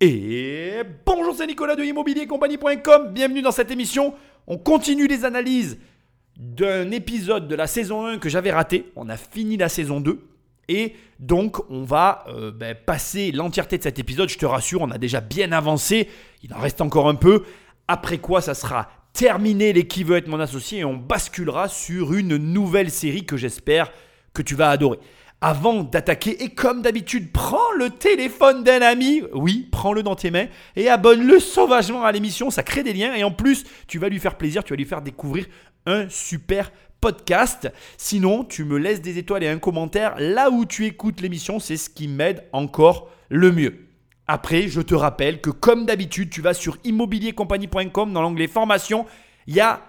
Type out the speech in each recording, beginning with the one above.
Et bonjour, c'est Nicolas de immobiliercompagnie.com. Bienvenue dans cette émission. On continue les analyses d'un épisode de la saison 1 que j'avais raté. On a fini la saison 2. Et donc, on va euh, ben, passer l'entièreté de cet épisode. Je te rassure, on a déjà bien avancé. Il en reste encore un peu. Après quoi, ça sera terminé les qui veut être mon associé et on basculera sur une nouvelle série que j'espère que tu vas adorer avant d'attaquer. Et comme d'habitude, prends le téléphone d'un ami, oui, prends-le dans tes mains et abonne-le sauvagement à l'émission. Ça crée des liens et en plus, tu vas lui faire plaisir, tu vas lui faire découvrir un super podcast. Sinon, tu me laisses des étoiles et un commentaire là où tu écoutes l'émission, c'est ce qui m'aide encore le mieux. Après, je te rappelle que comme d'habitude, tu vas sur immobiliercompagnie.com dans l'onglet formation. Il y a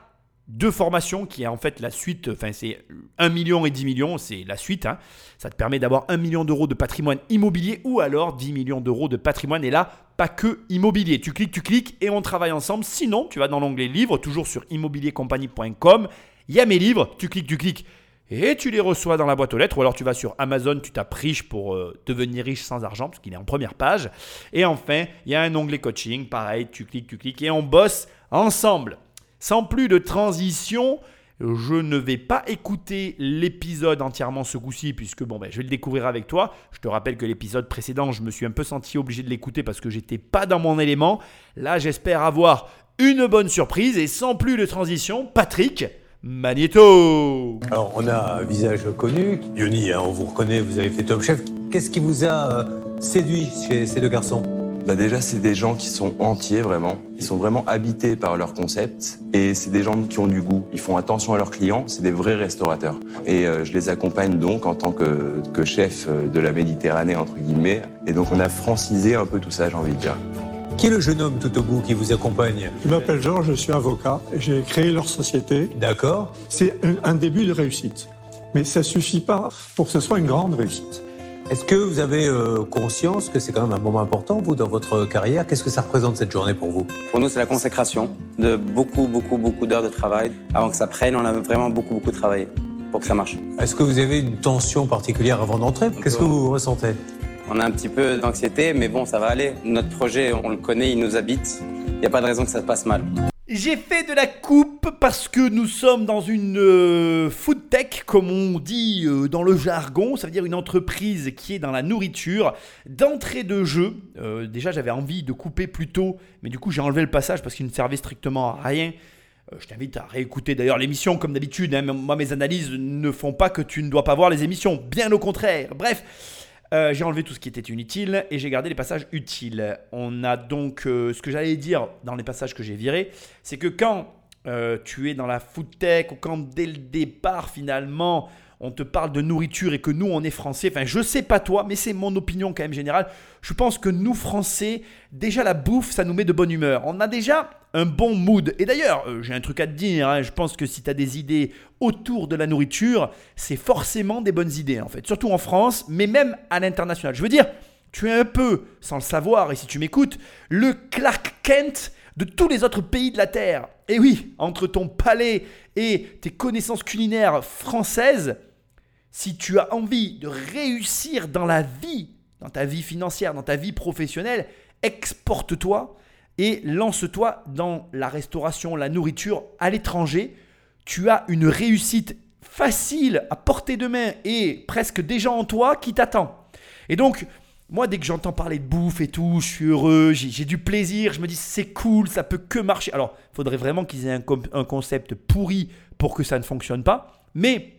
deux formations qui est en fait la suite, enfin c'est 1 million et 10 millions, c'est la suite. Hein. Ça te permet d'avoir 1 million d'euros de patrimoine immobilier ou alors 10 millions d'euros de patrimoine. Et là, pas que immobilier. Tu cliques, tu cliques et on travaille ensemble. Sinon, tu vas dans l'onglet livres, toujours sur immobiliercompagnie.com. Il y a mes livres, tu cliques, tu cliques et tu les reçois dans la boîte aux lettres. Ou alors tu vas sur Amazon, tu tapes riche pour euh, devenir riche sans argent, parce qu'il est en première page. Et enfin, il y a un onglet coaching, pareil, tu cliques, tu cliques et on bosse ensemble. Sans plus de transition, je ne vais pas écouter l'épisode entièrement ce coup-ci, puisque bon, ben, je vais le découvrir avec toi. Je te rappelle que l'épisode précédent, je me suis un peu senti obligé de l'écouter parce que j'étais pas dans mon élément. Là, j'espère avoir une bonne surprise et sans plus de transition, Patrick. Magneto Alors, on a un visage connu. Yoni, hein, on vous reconnaît, vous avez fait Top Chef. Qu'est-ce qui vous a euh, séduit chez ces deux garçons? Bah déjà, c'est des gens qui sont entiers vraiment. Ils sont vraiment habités par leur concept et c'est des gens qui ont du goût. Ils font attention à leurs clients. C'est des vrais restaurateurs. Et euh, je les accompagne donc en tant que, que chef euh, de la Méditerranée entre guillemets. Et donc on a francisé un peu tout ça, j'ai envie de dire. Qui est le jeune homme tout au bout qui vous accompagne? Je m'appelle Georges, je suis avocat. J'ai créé leur société. D'accord. C'est un, un début de réussite. Mais ça suffit pas pour que ce soit une grande réussite. Est-ce que vous avez euh, conscience que c'est quand même un moment important, vous, dans votre carrière? Qu'est-ce que ça représente cette journée pour vous? Pour nous, c'est la consécration de beaucoup, beaucoup, beaucoup d'heures de travail. Avant que ça prenne, on a vraiment beaucoup, beaucoup travaillé pour que ça marche. Est-ce que vous avez une tension particulière avant d'entrer? Qu'est-ce que vous ressentez? On a un petit peu d'anxiété, mais bon, ça va aller. Notre projet, on le connaît, il nous habite. Il n'y a pas de raison que ça se passe mal. J'ai fait de la coupe parce que nous sommes dans une euh, food tech, comme on dit euh, dans le jargon, ça veut dire une entreprise qui est dans la nourriture. D'entrée de jeu, euh, déjà j'avais envie de couper plus tôt, mais du coup j'ai enlevé le passage parce qu'il ne servait strictement à rien. je t'invite à réécouter d'ailleurs l'émission comme d'habitude. hein. Moi mes analyses ne font pas que tu ne dois pas voir les émissions, bien au contraire. Bref. Euh, j'ai enlevé tout ce qui était inutile et j'ai gardé les passages utiles. On a donc euh, ce que j'allais dire dans les passages que j'ai virés, c'est que quand euh, tu es dans la food tech ou quand dès le départ finalement on te parle de nourriture et que nous on est français, enfin je sais pas toi, mais c'est mon opinion quand même générale. Je pense que nous français, déjà la bouffe, ça nous met de bonne humeur. On a déjà un bon mood. Et d'ailleurs, euh, j'ai un truc à te dire, hein, je pense que si tu as des idées autour de la nourriture, c'est forcément des bonnes idées en fait, surtout en France, mais même à l'international. Je veux dire, tu es un peu, sans le savoir, et si tu m'écoutes, le Clark Kent de tous les autres pays de la Terre. Et oui, entre ton palais et tes connaissances culinaires françaises, si tu as envie de réussir dans la vie, dans ta vie financière, dans ta vie professionnelle, exporte-toi et lance-toi dans la restauration, la nourriture à l'étranger. Tu as une réussite facile à portée de main et presque déjà en toi qui t'attend. Et donc, moi, dès que j'entends parler de bouffe et tout, je suis heureux, j'ai du plaisir, je me dis c'est cool, ça peut que marcher. Alors, il faudrait vraiment qu'ils aient un, un concept pourri pour que ça ne fonctionne pas. Mais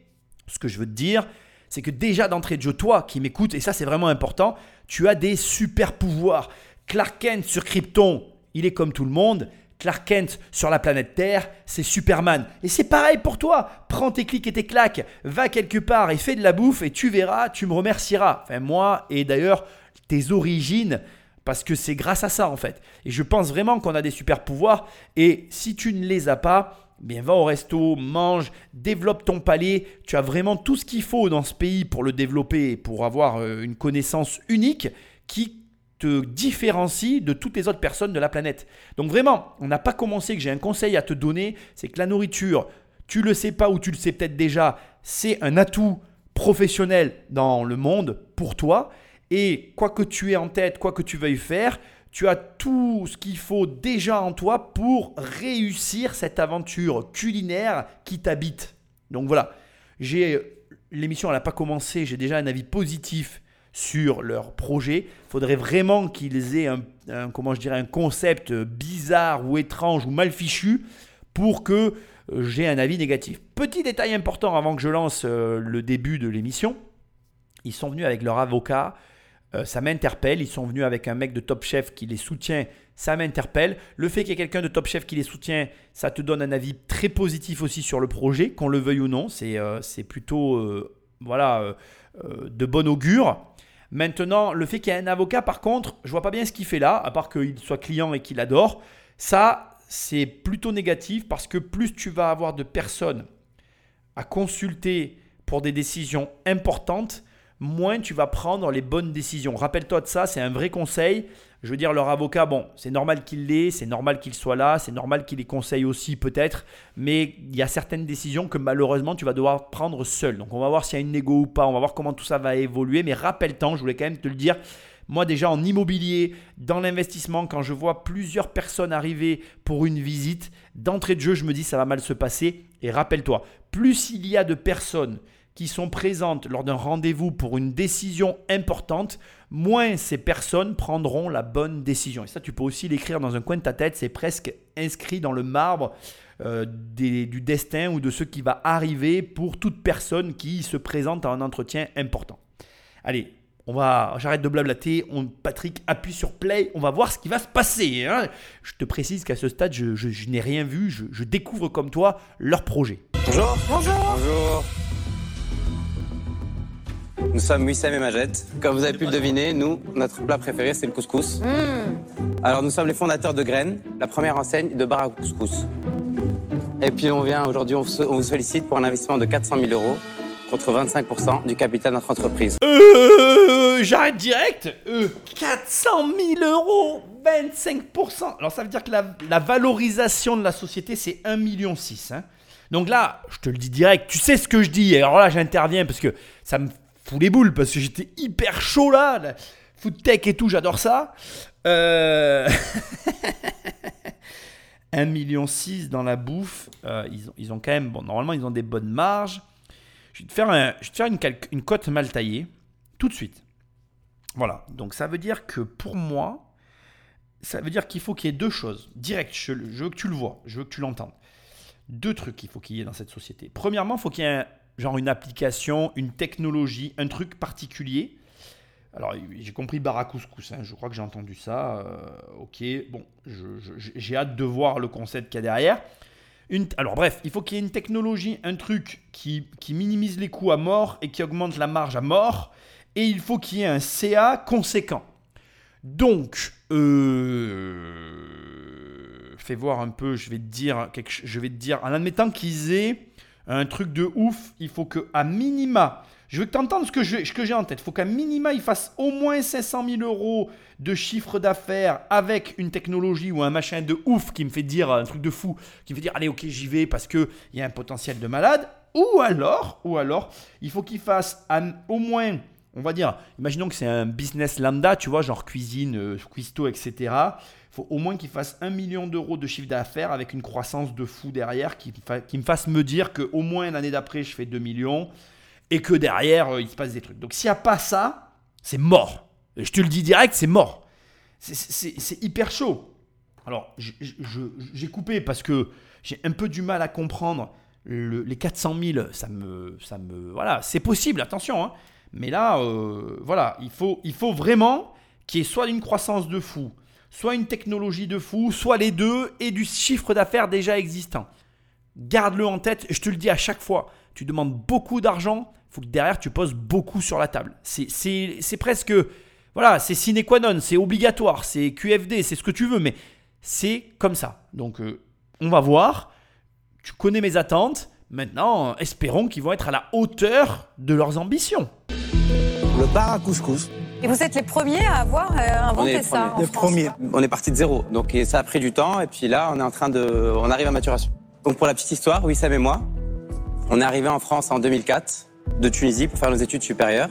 ce que je veux te dire, c'est que déjà d'entrée de jeu, toi qui m'écoutes, et ça c'est vraiment important, tu as des super pouvoirs. Clark Kent sur Krypton, il est comme tout le monde. Clark Kent sur la planète Terre, c'est Superman. Et c'est pareil pour toi. Prends tes clics et tes claques, va quelque part et fais de la bouffe et tu verras, tu me remercieras. Enfin moi et d'ailleurs tes origines parce que c'est grâce à ça en fait. Et je pense vraiment qu'on a des super pouvoirs et si tu ne les as pas, bien va au resto, mange, développe ton palais. Tu as vraiment tout ce qu'il faut dans ce pays pour le développer, pour avoir euh, une connaissance unique qui te différencie de toutes les autres personnes de la planète. Donc vraiment, on n'a pas commencé que j'ai un conseil à te donner, c'est que la nourriture, tu le sais pas ou tu le sais peut-être déjà, c'est un atout professionnel dans le monde pour toi. Et quoi que tu aies en tête, quoi que tu veuilles faire, tu as tout ce qu'il faut déjà en toi pour réussir cette aventure culinaire qui t'habite. Donc voilà, j'ai l'émission elle n'a pas commencé, j'ai déjà un avis positif sur leur projet. Il faudrait vraiment qu'ils aient un, comment je dirais, un concept bizarre ou étrange ou mal fichu pour que euh, j'ai un avis négatif. Petit détail important avant que je lance euh, le début de l'émission. Ils sont venus avec leur avocat. Euh, ça m'interpelle. Ils sont venus avec un mec de Top Chef qui les soutient. Ça m'interpelle. Le fait qu'il y ait quelqu'un de Top Chef qui les soutient, ça te donne un avis très positif aussi sur le projet, qu'on le veuille ou non. C'est plutôt voilà, de bon augure. Maintenant, le fait qu'il y ait un avocat, par contre, je vois pas bien ce qu'il fait là, à part qu'il soit client et qu'il adore. Ça, c'est plutôt négatif parce que plus tu vas avoir de personnes à consulter pour des décisions importantes, moins tu vas prendre les bonnes décisions. Rappelle-toi de ça, c'est un vrai conseil. Je veux dire, leur avocat, bon, c'est normal qu'il l'ait, c'est normal qu'il soit là, c'est normal qu'il les conseille aussi peut-être, mais il y a certaines décisions que malheureusement tu vas devoir prendre seul. Donc on va voir s'il y a une négo ou pas, on va voir comment tout ça va évoluer, mais rappelle-toi, je voulais quand même te le dire, moi déjà en immobilier, dans l'investissement, quand je vois plusieurs personnes arriver pour une visite, d'entrée de jeu, je me dis ça va mal se passer. Et rappelle-toi, plus il y a de personnes qui sont présentes lors d'un rendez-vous pour une décision importante, moins ces personnes prendront la bonne décision. Et ça, tu peux aussi l'écrire dans un coin de ta tête, c'est presque inscrit dans le marbre euh, du destin ou de ce qui va arriver pour toute personne qui se présente à un entretien important. Allez, on va, j'arrête de blablater. On, Patrick appuie sur play. On va voir ce qui va se passer. Hein. Je te précise qu'à ce stade, je, n'ai rien vu. Je, découvre comme toi leur projet. Bonjour. Bonjour. Bonjour. Nous sommes Wissam et Majed. Comme vous avez pu le deviner, nous, notre plat préféré, c'est le couscous. Hmm. Alors, nous sommes les fondateurs de Graines, la première enseigne de bar à couscous. Et puis, on vient aujourd'hui, on vous sollicite pour un investissement de 400 000 euros contre 25% du capital de notre entreprise. Euh, j'arrête direct. Euh, 400 000 euros, 25%. Alors ça veut dire que la, valorisation de la société, c'est 1,6 million. Hein. Donc là, je te le dis direct, tu sais ce que je dis. Alors là, j'interviens parce que ça me fout les boules, parce que j'étais hyper chaud là. Food tech et tout, j'adore ça. Euh... 1,6 million dans la bouffe. Euh, ils, ont, quand même, bon, normalement, ils ont des bonnes marges. Je vais te faire, une, cote mal taillée tout de suite. Voilà, donc ça veut dire que pour moi, ça veut dire qu'il faut qu'il y ait deux choses. Direct, je, veux que tu le vois, je veux que tu l'entendes. Deux trucs qu'il faut qu'il y ait dans cette société. Premièrement, il faut qu'il y ait genre une application, une technologie, un truc particulier. Alors, j'ai compris Baracouscous, hein, je crois que j'ai entendu ça. Euh, ok, bon, j'ai hâte de voir le concept qu'il y a derrière alors bref, il faut qu'il y ait une technologie, un truc qui, minimise les coûts à mort et qui augmente la marge à mort. Et il faut qu'il y ait un CA conséquent. Donc, euh, fais voir un peu, je vais te dire, je vais te dire en admettant qu'ils aient un truc de ouf, il faut que à minima, je veux que tu entendes ce que j'ai en tête. Il faut qu'à minima, il fasse au moins 500 000 euros de chiffre d'affaires avec une technologie ou un machin de ouf qui me fait dire un truc de fou, qui me fait dire allez ok j'y vais parce qu'il y a un potentiel de malade. Ou alors, ou alors, il faut qu'il fasse au moins, on va dire, imaginons que c'est un business lambda, tu vois, genre cuisine, euh, etc. Il faut au moins qu'il fasse un million d'euros de chiffre d'affaires avec une croissance de fou derrière qui, me fasse me dire qu'au moins l'année d'après, je fais 2 millions et que derrière, euh, il se passe des trucs. Donc s'il n'y a pas ça, c'est mort. Je te le dis direct, c'est mort. C'est hyper chaud. Alors, j'ai coupé parce que j'ai un peu du mal à comprendre les 400 000. Ça me, ça me, voilà, c'est possible, attention. Hein. Mais là, euh, voilà, il faut, il faut vraiment qu'il y ait soit une croissance de fou, soit une technologie de fou, soit les deux et du chiffre d'affaires déjà existant. Garde-le en tête. Je te le dis à chaque fois. Tu demandes beaucoup d'argent, il faut que derrière tu poses beaucoup sur la table. C'est presque, voilà, c'est sine qua non, c'est obligatoire, c'est QFD, c'est ce que tu veux, mais c'est comme ça. Donc euh, on va voir, tu connais mes attentes, maintenant espérons qu'ils vont être à la hauteur de leurs ambitions. Le bar à couscous. Et vous êtes les premiers à avoir euh, inventé ça Les premiers. On est parti de zéro, donc ça a pris du temps, et puis là on est en train de, on arrive à maturation. Donc pour la petite histoire, oui, Sam et moi, on est arrivé en France en 2004 de Tunisie pour faire nos études supérieures.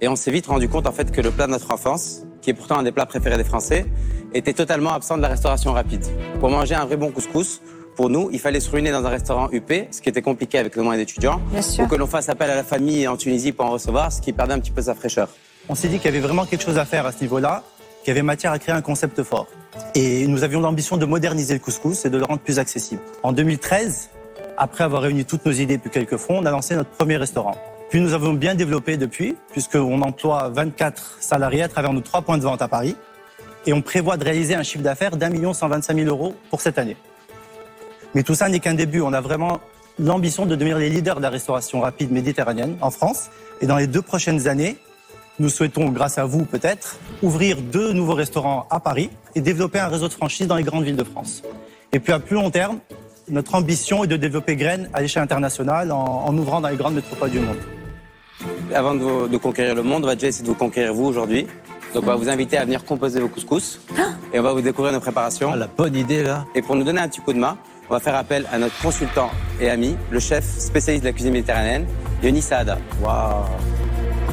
Et on s'est vite rendu compte en fait que le plat de notre enfance, qui est pourtant un des plats préférés des Français, était totalement absent de la restauration rapide. Pour manger un vrai bon couscous, pour nous, il fallait se ruiner dans un restaurant UP, ce qui était compliqué avec le moins d'étudiants, ou que l'on fasse appel à la famille en Tunisie pour en recevoir, ce qui perdait un petit peu sa fraîcheur. On s'est dit qu'il y avait vraiment quelque chose à faire à ce niveau-là, qu'il y avait matière à créer un concept fort. Et nous avions l'ambition de moderniser le couscous et de le rendre plus accessible. En 2013, après avoir réuni toutes nos idées depuis quelques fronts, on a lancé notre premier restaurant. Puis nous avons bien développé depuis, puisqu'on emploie 24 salariés à travers nos trois points de vente à Paris. Et on prévoit de réaliser un chiffre d'affaires d'un million cent vingt-cinq mille euros pour cette année. Mais tout ça n'est qu'un début. On a vraiment l'ambition de devenir les leaders de la restauration rapide méditerranéenne en France. Et dans les deux prochaines années, nous souhaitons, grâce à vous peut-être, ouvrir deux nouveaux restaurants à Paris et développer un réseau de franchises dans les grandes villes de France. Et puis à plus long terme, notre ambition est de développer Graines à l'échelle internationale en, en ouvrant dans les grandes métropoles du monde. Avant de, vous- de conquérir le monde, on va déjà essayer de vous conquérir vous aujourd'hui. Donc on va vous inviter à venir composer vos couscous et on va vous découvrir nos préparations. Ah, la bonne idée là. Et pour nous donner un petit coup de main, on va faire appel à notre consultant et ami, le chef spécialiste de la cuisine méditerranéenne, Yoni Saada. Waouh.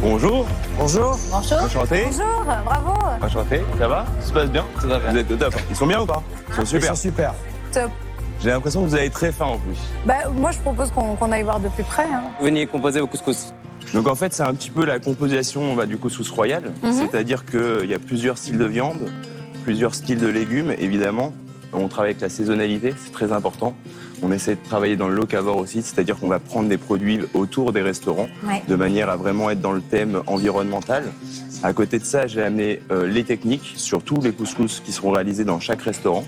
Bonjour. Bonjour. Enchanté. Bonjour, bravo. Enchanté. Ça va? Ça se passe bien? Tout va bien. Vous êtes au top. Ils sont bien ou pas? Ils sont super. super. Top. J'ai l'impression que vous avez très faim en plus. Bah, moi, je propose qu'on aille voir de plus près. hein. Venez composer vos couscous. Donc en fait, c'est un petit peu la composition bah, du couscous royal. C'est-à-dire qu'il y a plusieurs styles de viande, plusieurs styles de légumes, évidemment. On travaille avec la saisonnalité, c'est très important. On essaie de travailler dans le locavore aussi, c'est-à-dire qu'on va prendre des produits autour des restaurants, Ouais. de manière à vraiment être dans le thème environnemental. À côté de ça, j'ai amené euh, les techniques sur tous les couscous qui seront réalisés dans chaque restaurant.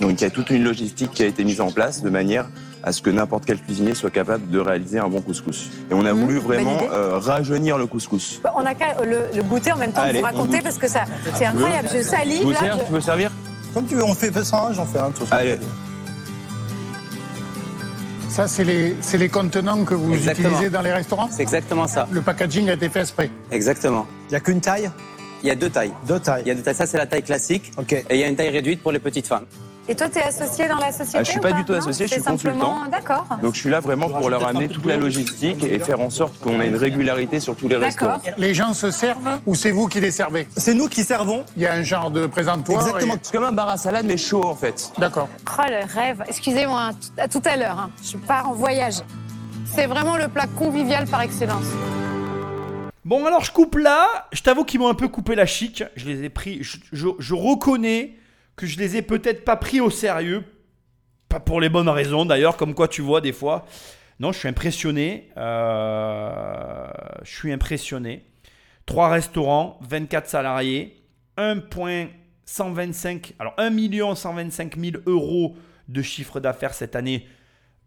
Donc il y a toute une logistique qui a été mise en place de manière à ce que n'importe quel cuisinier soit capable de réaliser un bon couscous. Et on a voulu vraiment euh, rajeunir le couscous. Bah, on a qu'à le, le goûter en même temps Allez, de vous on raconter parce que ça, c'est incroyable. Je salive là. je- Tu veux servir? Comme tu veux, on fait ça, j'en fais un. façon. Allez. Ça, c'est les, c'est les contenants que vous Exactement. utilisez dans les restaurants C'est exactement ça. Le packaging a été fait exprès. Exactement. Il n'y a qu'une taille? Il y a deux tailles. Deux tailles. Il y a deux tailles. Ça, c'est la taille classique. Ok. Et il y a une taille réduite pour les petites femmes. Et toi, tu es associé dans la société Ah, je suis ou pas du tout Non associé, je suis consultant. simplement- D'accord. Donc je suis là vraiment pour leur amener toute la logistique et faire en sorte qu'on ait une régularité sur tous les D'accord. restaurants. Les gens se servent ou c'est vous qui les servez? C'est nous qui servons. Il y a un genre de présentoir. Exactement. C'est comme un bar à salade mais chaud en fait. et- D'accord. Oh, le rêve. Excusez-moi, hein, à tout à l'heure. hein. Je pars en voyage. C'est vraiment le plat convivial par excellence. Bon, alors je coupe là. Je t'avoue qu'ils m'ont un peu coupé la chic. Je les ai pris. Je, je- je reconnais que je les ai peut-être pas pris au sérieux. Pas pour les bonnes raisons d'ailleurs, comme quoi tu vois des fois. Non, je suis impressionné. Euh, je suis impressionné. Trois restaurants, 24 salariés, 1,125 alors 1 125 000 euros de chiffre d'affaires cette année.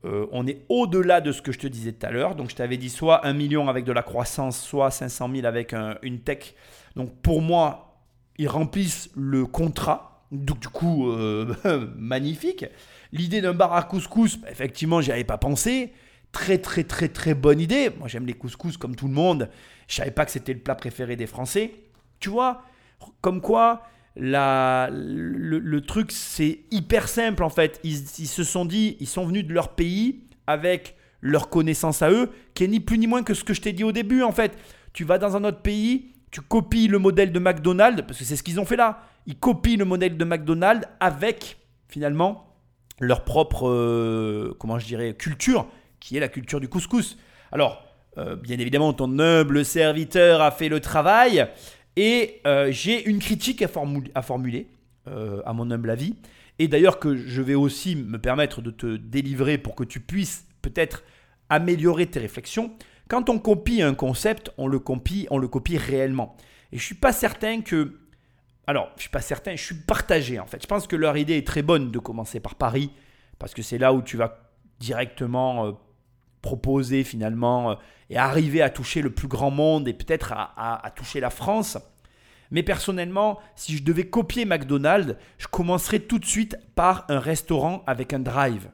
Euh, on est au-delà de ce que je te disais tout à l'heure. Donc, je t'avais dit soit 1 million avec de la croissance, soit 500 000 avec un- une tech. Donc, pour moi, ils remplissent le contrat. Donc, du coup, euh, magnifique. L'idée d'un bar à couscous, bah, effectivement, j'y avais pas pensé. Très, très, très, très bonne idée. Moi, j'aime les couscous comme tout le monde. Je savais pas que c'était le plat préféré des Français. Tu vois, comme quoi, la, le, truc, c'est hyper simple en fait. Ils, ils se sont dit, ils sont venus de leur pays avec leur connaissance à eux, qui est ni plus ni moins que ce que je t'ai dit au début en fait. Tu vas dans un autre pays, tu copies le modèle de McDonald's, parce que c'est ce qu'ils ont fait là. Ils copient le modèle de McDonald's avec finalement leur propre, euh, comment je dirais, culture, qui est la culture du couscous. Alors, euh, bien évidemment, ton humble serviteur a fait le travail. Et euh, j'ai une critique à, à formuler, à mon humble avis. Et d'ailleurs que je vais aussi me permettre de te délivrer pour que tu puisses peut-être améliorer tes réflexions. Quand on copie un concept, on le copie, on le copie réellement. Et je suis pas certain que alors, je suis pas certain, je suis partagé en fait. Je pense que leur idée est très bonne de commencer par Paris, parce que c'est là où tu vas directement euh, proposer finalement euh, et arriver à toucher le plus grand monde et peut-être à toucher la France. Mais personnellement, si je devais copier McDonald's, je commencerais tout de suite par un restaurant avec un drive.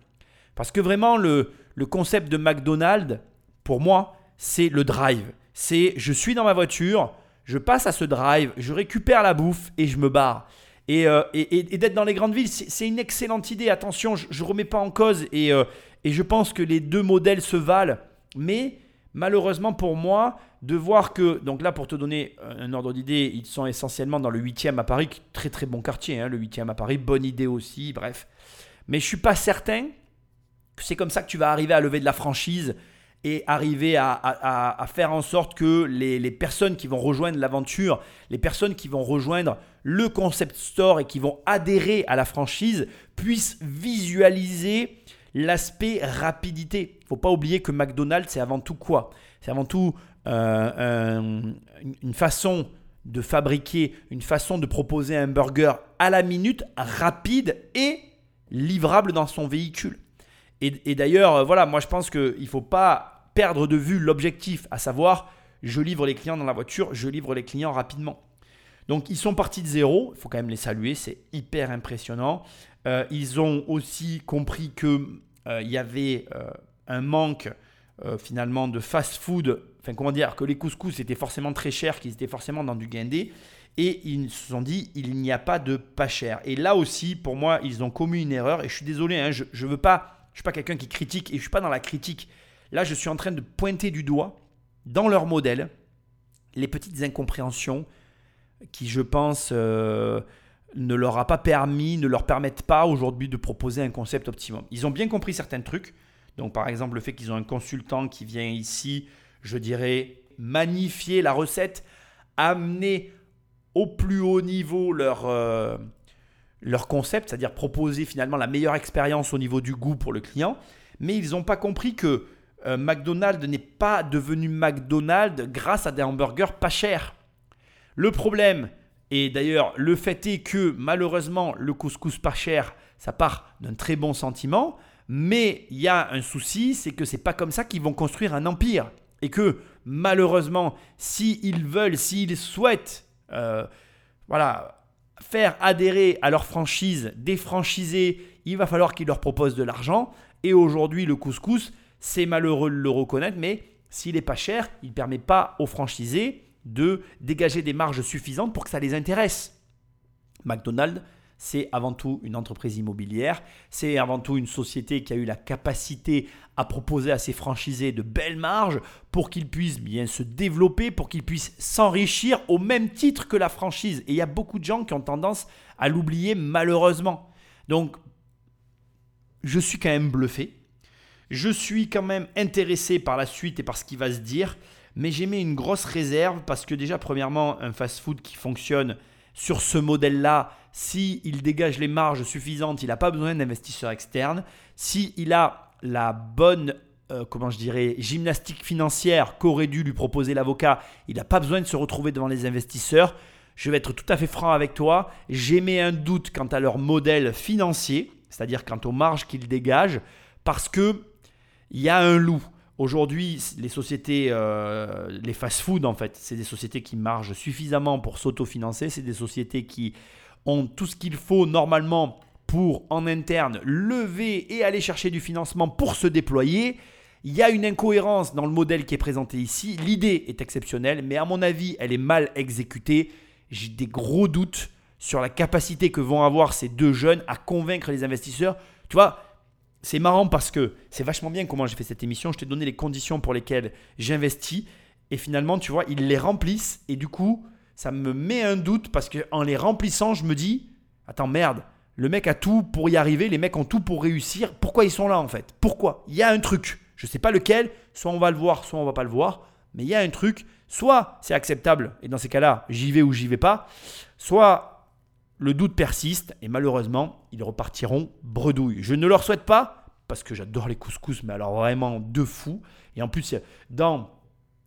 Parce que vraiment, le, le concept de McDonald's, pour moi, c'est le drive. C'est je suis dans ma voiture, je passe à ce drive, je récupère la bouffe et je me barre. Et, euh, d'être dans les grandes villes, c'est une excellente idée. Attention, je ne remets pas en cause et, euh, et je pense que les deux modèles se valent. Mais malheureusement pour moi, de voir que, donc là pour te donner un ordre d'idée, ils sont essentiellement dans le 8e à Paris, très très bon quartier, hein, le 8e à Paris, bonne idée aussi, bref. Mais je suis pas certain que c'est comme ça que tu vas arriver à lever de la franchise et arriver à, faire en sorte que les, personnes qui vont rejoindre l'aventure, les personnes qui vont rejoindre le concept store et qui vont adhérer à la franchise puissent visualiser l'aspect rapidité. Il faut pas oublier que McDonald's, c'est avant tout quoi? C'est avant tout euh, un- une façon de fabriquer, une façon de proposer un burger à la minute, rapide et livrable dans son véhicule. Et, d'ailleurs, euh, voilà, moi je pense qu'il ne faut pas perdre de vue l'objectif, à savoir, je livre les clients dans la voiture, je livre les clients rapidement. Donc ils sont partis de zéro, il faut quand même les saluer, c'est hyper impressionnant. Euh, ils ont aussi compris qu'il y avait euh, un manque euh, finalement de fast-food, enfin comment dire, que les couscous étaient forcément très chers, qu'ils étaient forcément dans du guindé. Et ils se sont dit, il n'y a pas de pas cher. Et là aussi, pour moi, ils ont commis une erreur. Et je suis désolé, hein, je ne veux pas, je suis pas quelqu'un qui critique et je suis pas dans la critique. Là, je suis en train de pointer du doigt dans leur modèle les petites incompréhensions qui, je pense, euh, ne leur a pas permis, ne leur permettent pas aujourd'hui de proposer un concept optimum. Ils ont bien compris certains trucs. Donc, par exemple, le fait qu'ils ont un consultant qui vient ici, je dirais, magnifier la recette, amener au plus haut niveau leur, euh, leur concept, c'est-à-dire proposer finalement la meilleure expérience au niveau du goût pour le client. Mais ils n'ont pas compris que euh, McDonald's n'est pas devenu McDonald's grâce à des hamburgers pas chers. Le problème, et d'ailleurs le fait est que malheureusement le couscous pas cher, ça part d'un très bon sentiment, mais il y a un souci, c'est que c'est pas comme ça qu'ils vont construire un empire. Et que malheureusement, s'ils veulent, s'ils souhaitent euh, voilà, faire adhérer à leur franchise des franchisés, il va falloir qu'ils leur proposent de l'argent. Et aujourd'hui, le couscous, c'est malheureux de le reconnaître, mais s'il n'est pas cher, il ne permet pas aux franchisés de dégager des marges suffisantes pour que ça les intéresse. McDonald's, c'est avant tout une entreprise immobilière, c'est avant tout une société qui a eu la capacité à proposer à ses franchisés de belles marges pour qu'ils puissent bien se développer, pour qu'ils puissent s'enrichir au même titre que la franchise. Et il y a beaucoup de gens qui ont tendance à l'oublier malheureusement. Donc, je suis quand même bluffé. Je suis quand même intéressé par la suite et par ce qui va se dire. Mais j'ai mis une grosse réserve parce que déjà, premièrement, un fast-food qui fonctionne sur ce modèle-là, s'il dégage les marges suffisantes, il n'a pas besoin d'investisseurs externes. S'il a la bonne, euh, comment je dirais, gymnastique financière qu'aurait dû lui proposer l'avocat, il n'a pas besoin de se retrouver devant les investisseurs. Je vais être tout à fait franc avec toi. J'émets un doute quant à leur modèle financier, c'est-à-dire quant aux marges qu'ils dégagent, parce que il y a un loup. Aujourd'hui, les sociétés, euh, les fast-food en fait, c'est des sociétés qui margent suffisamment pour s'autofinancer. C'est des sociétés qui ont tout ce qu'il faut normalement pour en interne lever et aller chercher du financement pour se déployer. Il y a une incohérence dans le modèle qui est présenté ici. L'idée est exceptionnelle, mais à mon avis, elle est mal exécutée. J'ai des gros doutes sur la capacité que vont avoir ces deux jeunes à convaincre les investisseurs. Tu vois, c'est marrant parce que c'est vachement bien comment j'ai fait cette émission. Je t'ai donné les conditions pour lesquelles j'investis. Et finalement, tu vois, ils les remplissent. Et du coup, ça me met un doute parce qu'en les remplissant, je me dis Attends, merde, le mec a tout pour y arriver. Les mecs ont tout pour réussir. Pourquoi ils sont là en fait? Pourquoi? Il y a un truc. Je ne sais pas lequel. Soit on va le voir, soit on va pas le voir. Mais il y a un truc. Soit c'est acceptable. Et dans ces cas-là, j'y vais ou j'y vais pas. Soit le doute persiste et malheureusement, ils repartiront bredouille. Je ne leur souhaite pas parce que j'adore les couscous, mais alors vraiment de fou. Et en plus, dans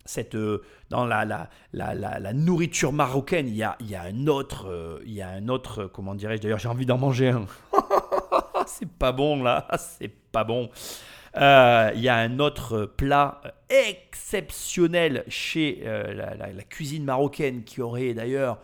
cette, euh, dans la, la, la, la, nourriture marocaine, il y a, y a un autre, euh, y a un autre, euh, comment dirais-je D'ailleurs, j'ai envie d'en manger un. c'est pas bon là, c'est pas bon. Il y a un autre plat exceptionnel chez la cuisine marocaine qui aurait d'ailleurs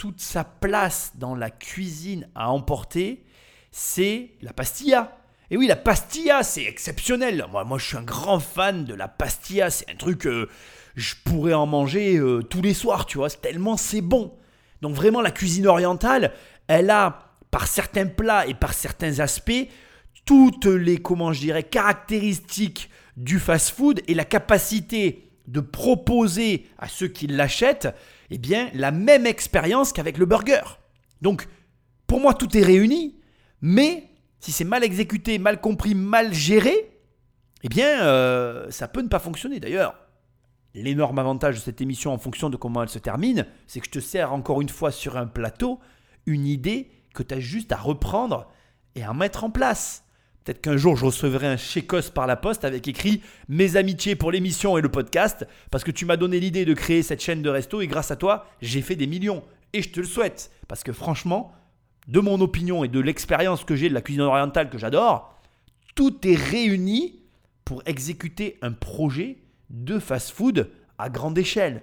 toute sa place dans la cuisine à emporter, c'est la pastilla. Et oui, la pastilla, c'est exceptionnel. Moi, je suis un grand fan de la pastilla. C'est un truc, euh, je pourrais en manger euh, tous les soirs, tu vois, tellement c'est bon. Donc vraiment, la cuisine orientale, elle a, par certains plats et par certains aspects, toutes les, comment je dirais, caractéristiques du fast-food et la capacité de proposer à ceux qui l'achètent eh bien, la même expérience qu'avec le burger. Donc, pour moi, tout est réuni, mais si c'est mal exécuté, mal compris, mal géré, eh bien, euh, ça peut ne pas fonctionner. D'ailleurs, l'énorme avantage de cette émission en fonction de comment elle se termine, c'est que je te sers encore une fois sur un plateau une idée que tu as juste à reprendre et à mettre en place. Peut-être qu'un jour je recevrai un chécos par la poste avec écrit Mes amitiés pour l'émission et le podcast, parce que tu m'as donné l'idée de créer cette chaîne de resto et grâce à toi, j'ai fait des millions. Et je te le souhaite, parce que franchement, de mon opinion et de l'expérience que j'ai de la cuisine orientale que j'adore, tout est réuni pour exécuter un projet de fast-food à grande échelle.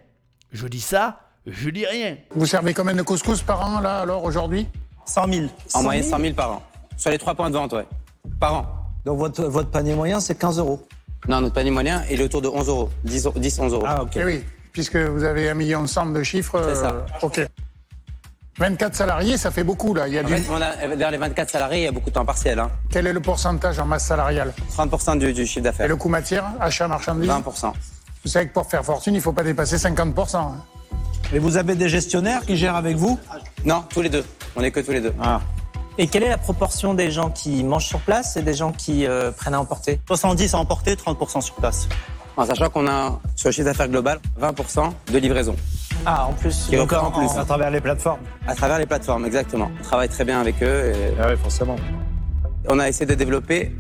Je dis ça, je dis rien. Vous servez combien de couscous par an, là, alors, aujourd'hui? 100 000. En moyenne 100 000 par an. Sur les trois points de vente, ouais. Par an. Donc votre, votre panier moyen, c'est 15 euros. Non, notre panier moyen est autour de 11 euros. 10, 10 11 euros. Ah, ok. Eh oui, puisque vous avez un million de chiffres. C'est ça. euh, ok. 24 salariés, ça fait beaucoup, là. Il y a En du... fait, on a, vers les 24 salariés, il y a beaucoup de temps partiel. Hein. Quel est le pourcentage en masse salariale 30% du, du chiffre Et d'affaires. le coût matière, achat marchandises 20%. Vous savez que pour faire fortune, il ne faut pas dépasser 50%. hein. Et vous avez des gestionnaires qui gèrent avec vous? Non, tous les deux. On est que tous les deux. Ah. Et quelle est la proportion des gens qui mangent sur place et des gens qui euh, prennent à emporter? 70 à emporter, 30% sur place. En sachant qu'on a, sur le chiffre d'affaires global, 20% de livraison. Ah, en plus. Qui donc reprend en- plus. À travers les plateformes À travers les plateformes, exactement. On travaille très bien avec eux. Et Ah oui, forcément. on a essayé de développer,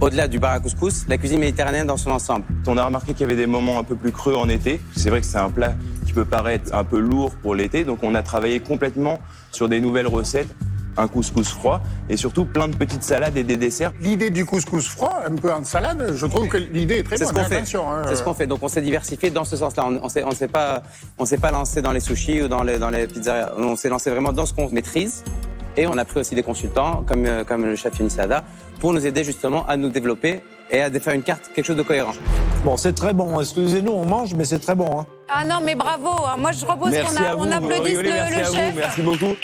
au-delà du bar à couscous, la cuisine méditerranéenne dans son ensemble. On a remarqué qu'il y avait des moments un peu plus creux en été. C'est vrai que c'est un plat qui peut paraître un peu lourd pour l'été, donc on a travaillé complètement sur des nouvelles recettes, un couscous froid et surtout plein de petites salades et des desserts. L'idée du couscous froid, un peu en salade, je trouve que l'idée est très C'est ce bonne. qu'on fait. hein. C'est ce qu'on fait. Donc on s'est diversifié dans ce sens-là. On, on s'est, on s'est pas, on s'est pas lancé dans les sushis ou dans les, dans les pizzerias. On s'est lancé vraiment dans ce qu'on maîtrise. Et on a pris aussi des consultants, comme, euh, comme le chef Unisada, pour nous aider justement à nous développer et à faire une carte, quelque chose de cohérent. Bon, c'est très bon. Excusez-nous, on mange, mais c'est très bon. Hein. Ah non, mais bravo. hein. Moi, je propose Merci qu'on a- on applaudisse rigolez, le, merci le à chef. vous, merci beaucoup.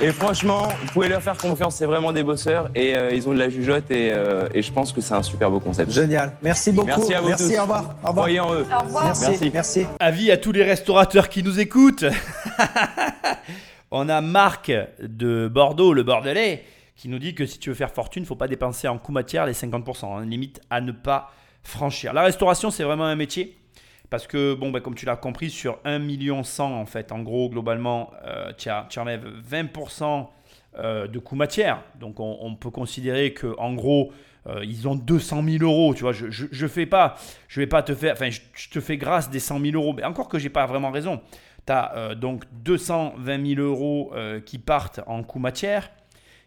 Et franchement, vous pouvez leur faire confiance, c'est vraiment des bosseurs et euh, ils ont de la jugeote et, euh, et je pense que c'est un super beau concept. Génial. Merci beaucoup. Merci à vous tous. Merci, au revoir. Au revoir. En eux. Au revoir. Merci. Merci. Merci. Avis à tous les restaurateurs qui nous écoutent. On a Marc de Bordeaux, le Bordelais, qui nous dit que si tu veux faire fortune, faut pas dépenser en coût matière les 50%, hein, limite à ne pas franchir. La restauration, c'est vraiment un métier. Parce que, bon, bah, comme tu l'as compris, sur 1 million 100, en fait, en gros, globalement, euh, tu enlèves 20% euh, de coût matière. Donc, on, on peut considérer que, en gros, euh, ils ont 200 000 euros. Tu vois, je, je, je je vais pas te faire, enfin, je, je te fais grâce des 100 000 euros. Mais encore que j'ai pas vraiment raison. Tu as donc 220 000 euros euh, qui partent en coût matière.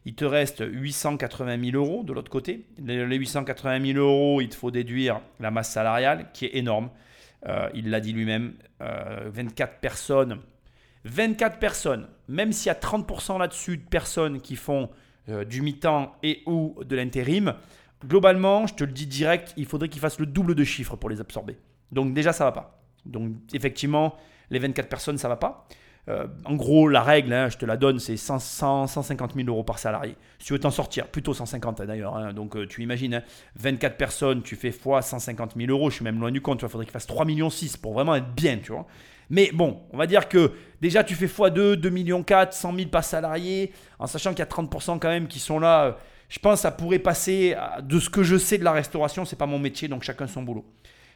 Il te reste 880 000 euros de l'autre côté. Les 880 000 euros, il te faut déduire la masse salariale qui est énorme. Euh, il l'a dit lui-même. euh, 24 personnes. 24 personnes. Même s'il y a 30% là-dessus de personnes qui font euh, du mi-temps et ou de l'intérim, globalement, je te le dis direct, il faudrait qu'ils fassent le double de chiffres pour les absorber. Donc déjà, ça va pas. Donc effectivement, les 24 personnes, ça va pas. Euh, en gros, la règle, hein, je te la donne, c'est 100, 100, 150 000 euros par salarié. Si tu veux t'en sortir, plutôt 150 hein, d'ailleurs. hein. donc euh, tu imagines, hein, 24 personnes, tu fais fois 150 000 euros, je suis même loin du compte. Il faudrait qu'il fasse 3 millions 6 pour vraiment être bien, tu vois. Mais bon, on va dire que déjà tu fais x2, 2 millions 4, 100 000 par salarié, en sachant qu'il y a 30% quand même qui sont là. euh, Je pense que ça pourrait passer de ce que je sais de la restauration, c'est pas mon métier, donc chacun son boulot.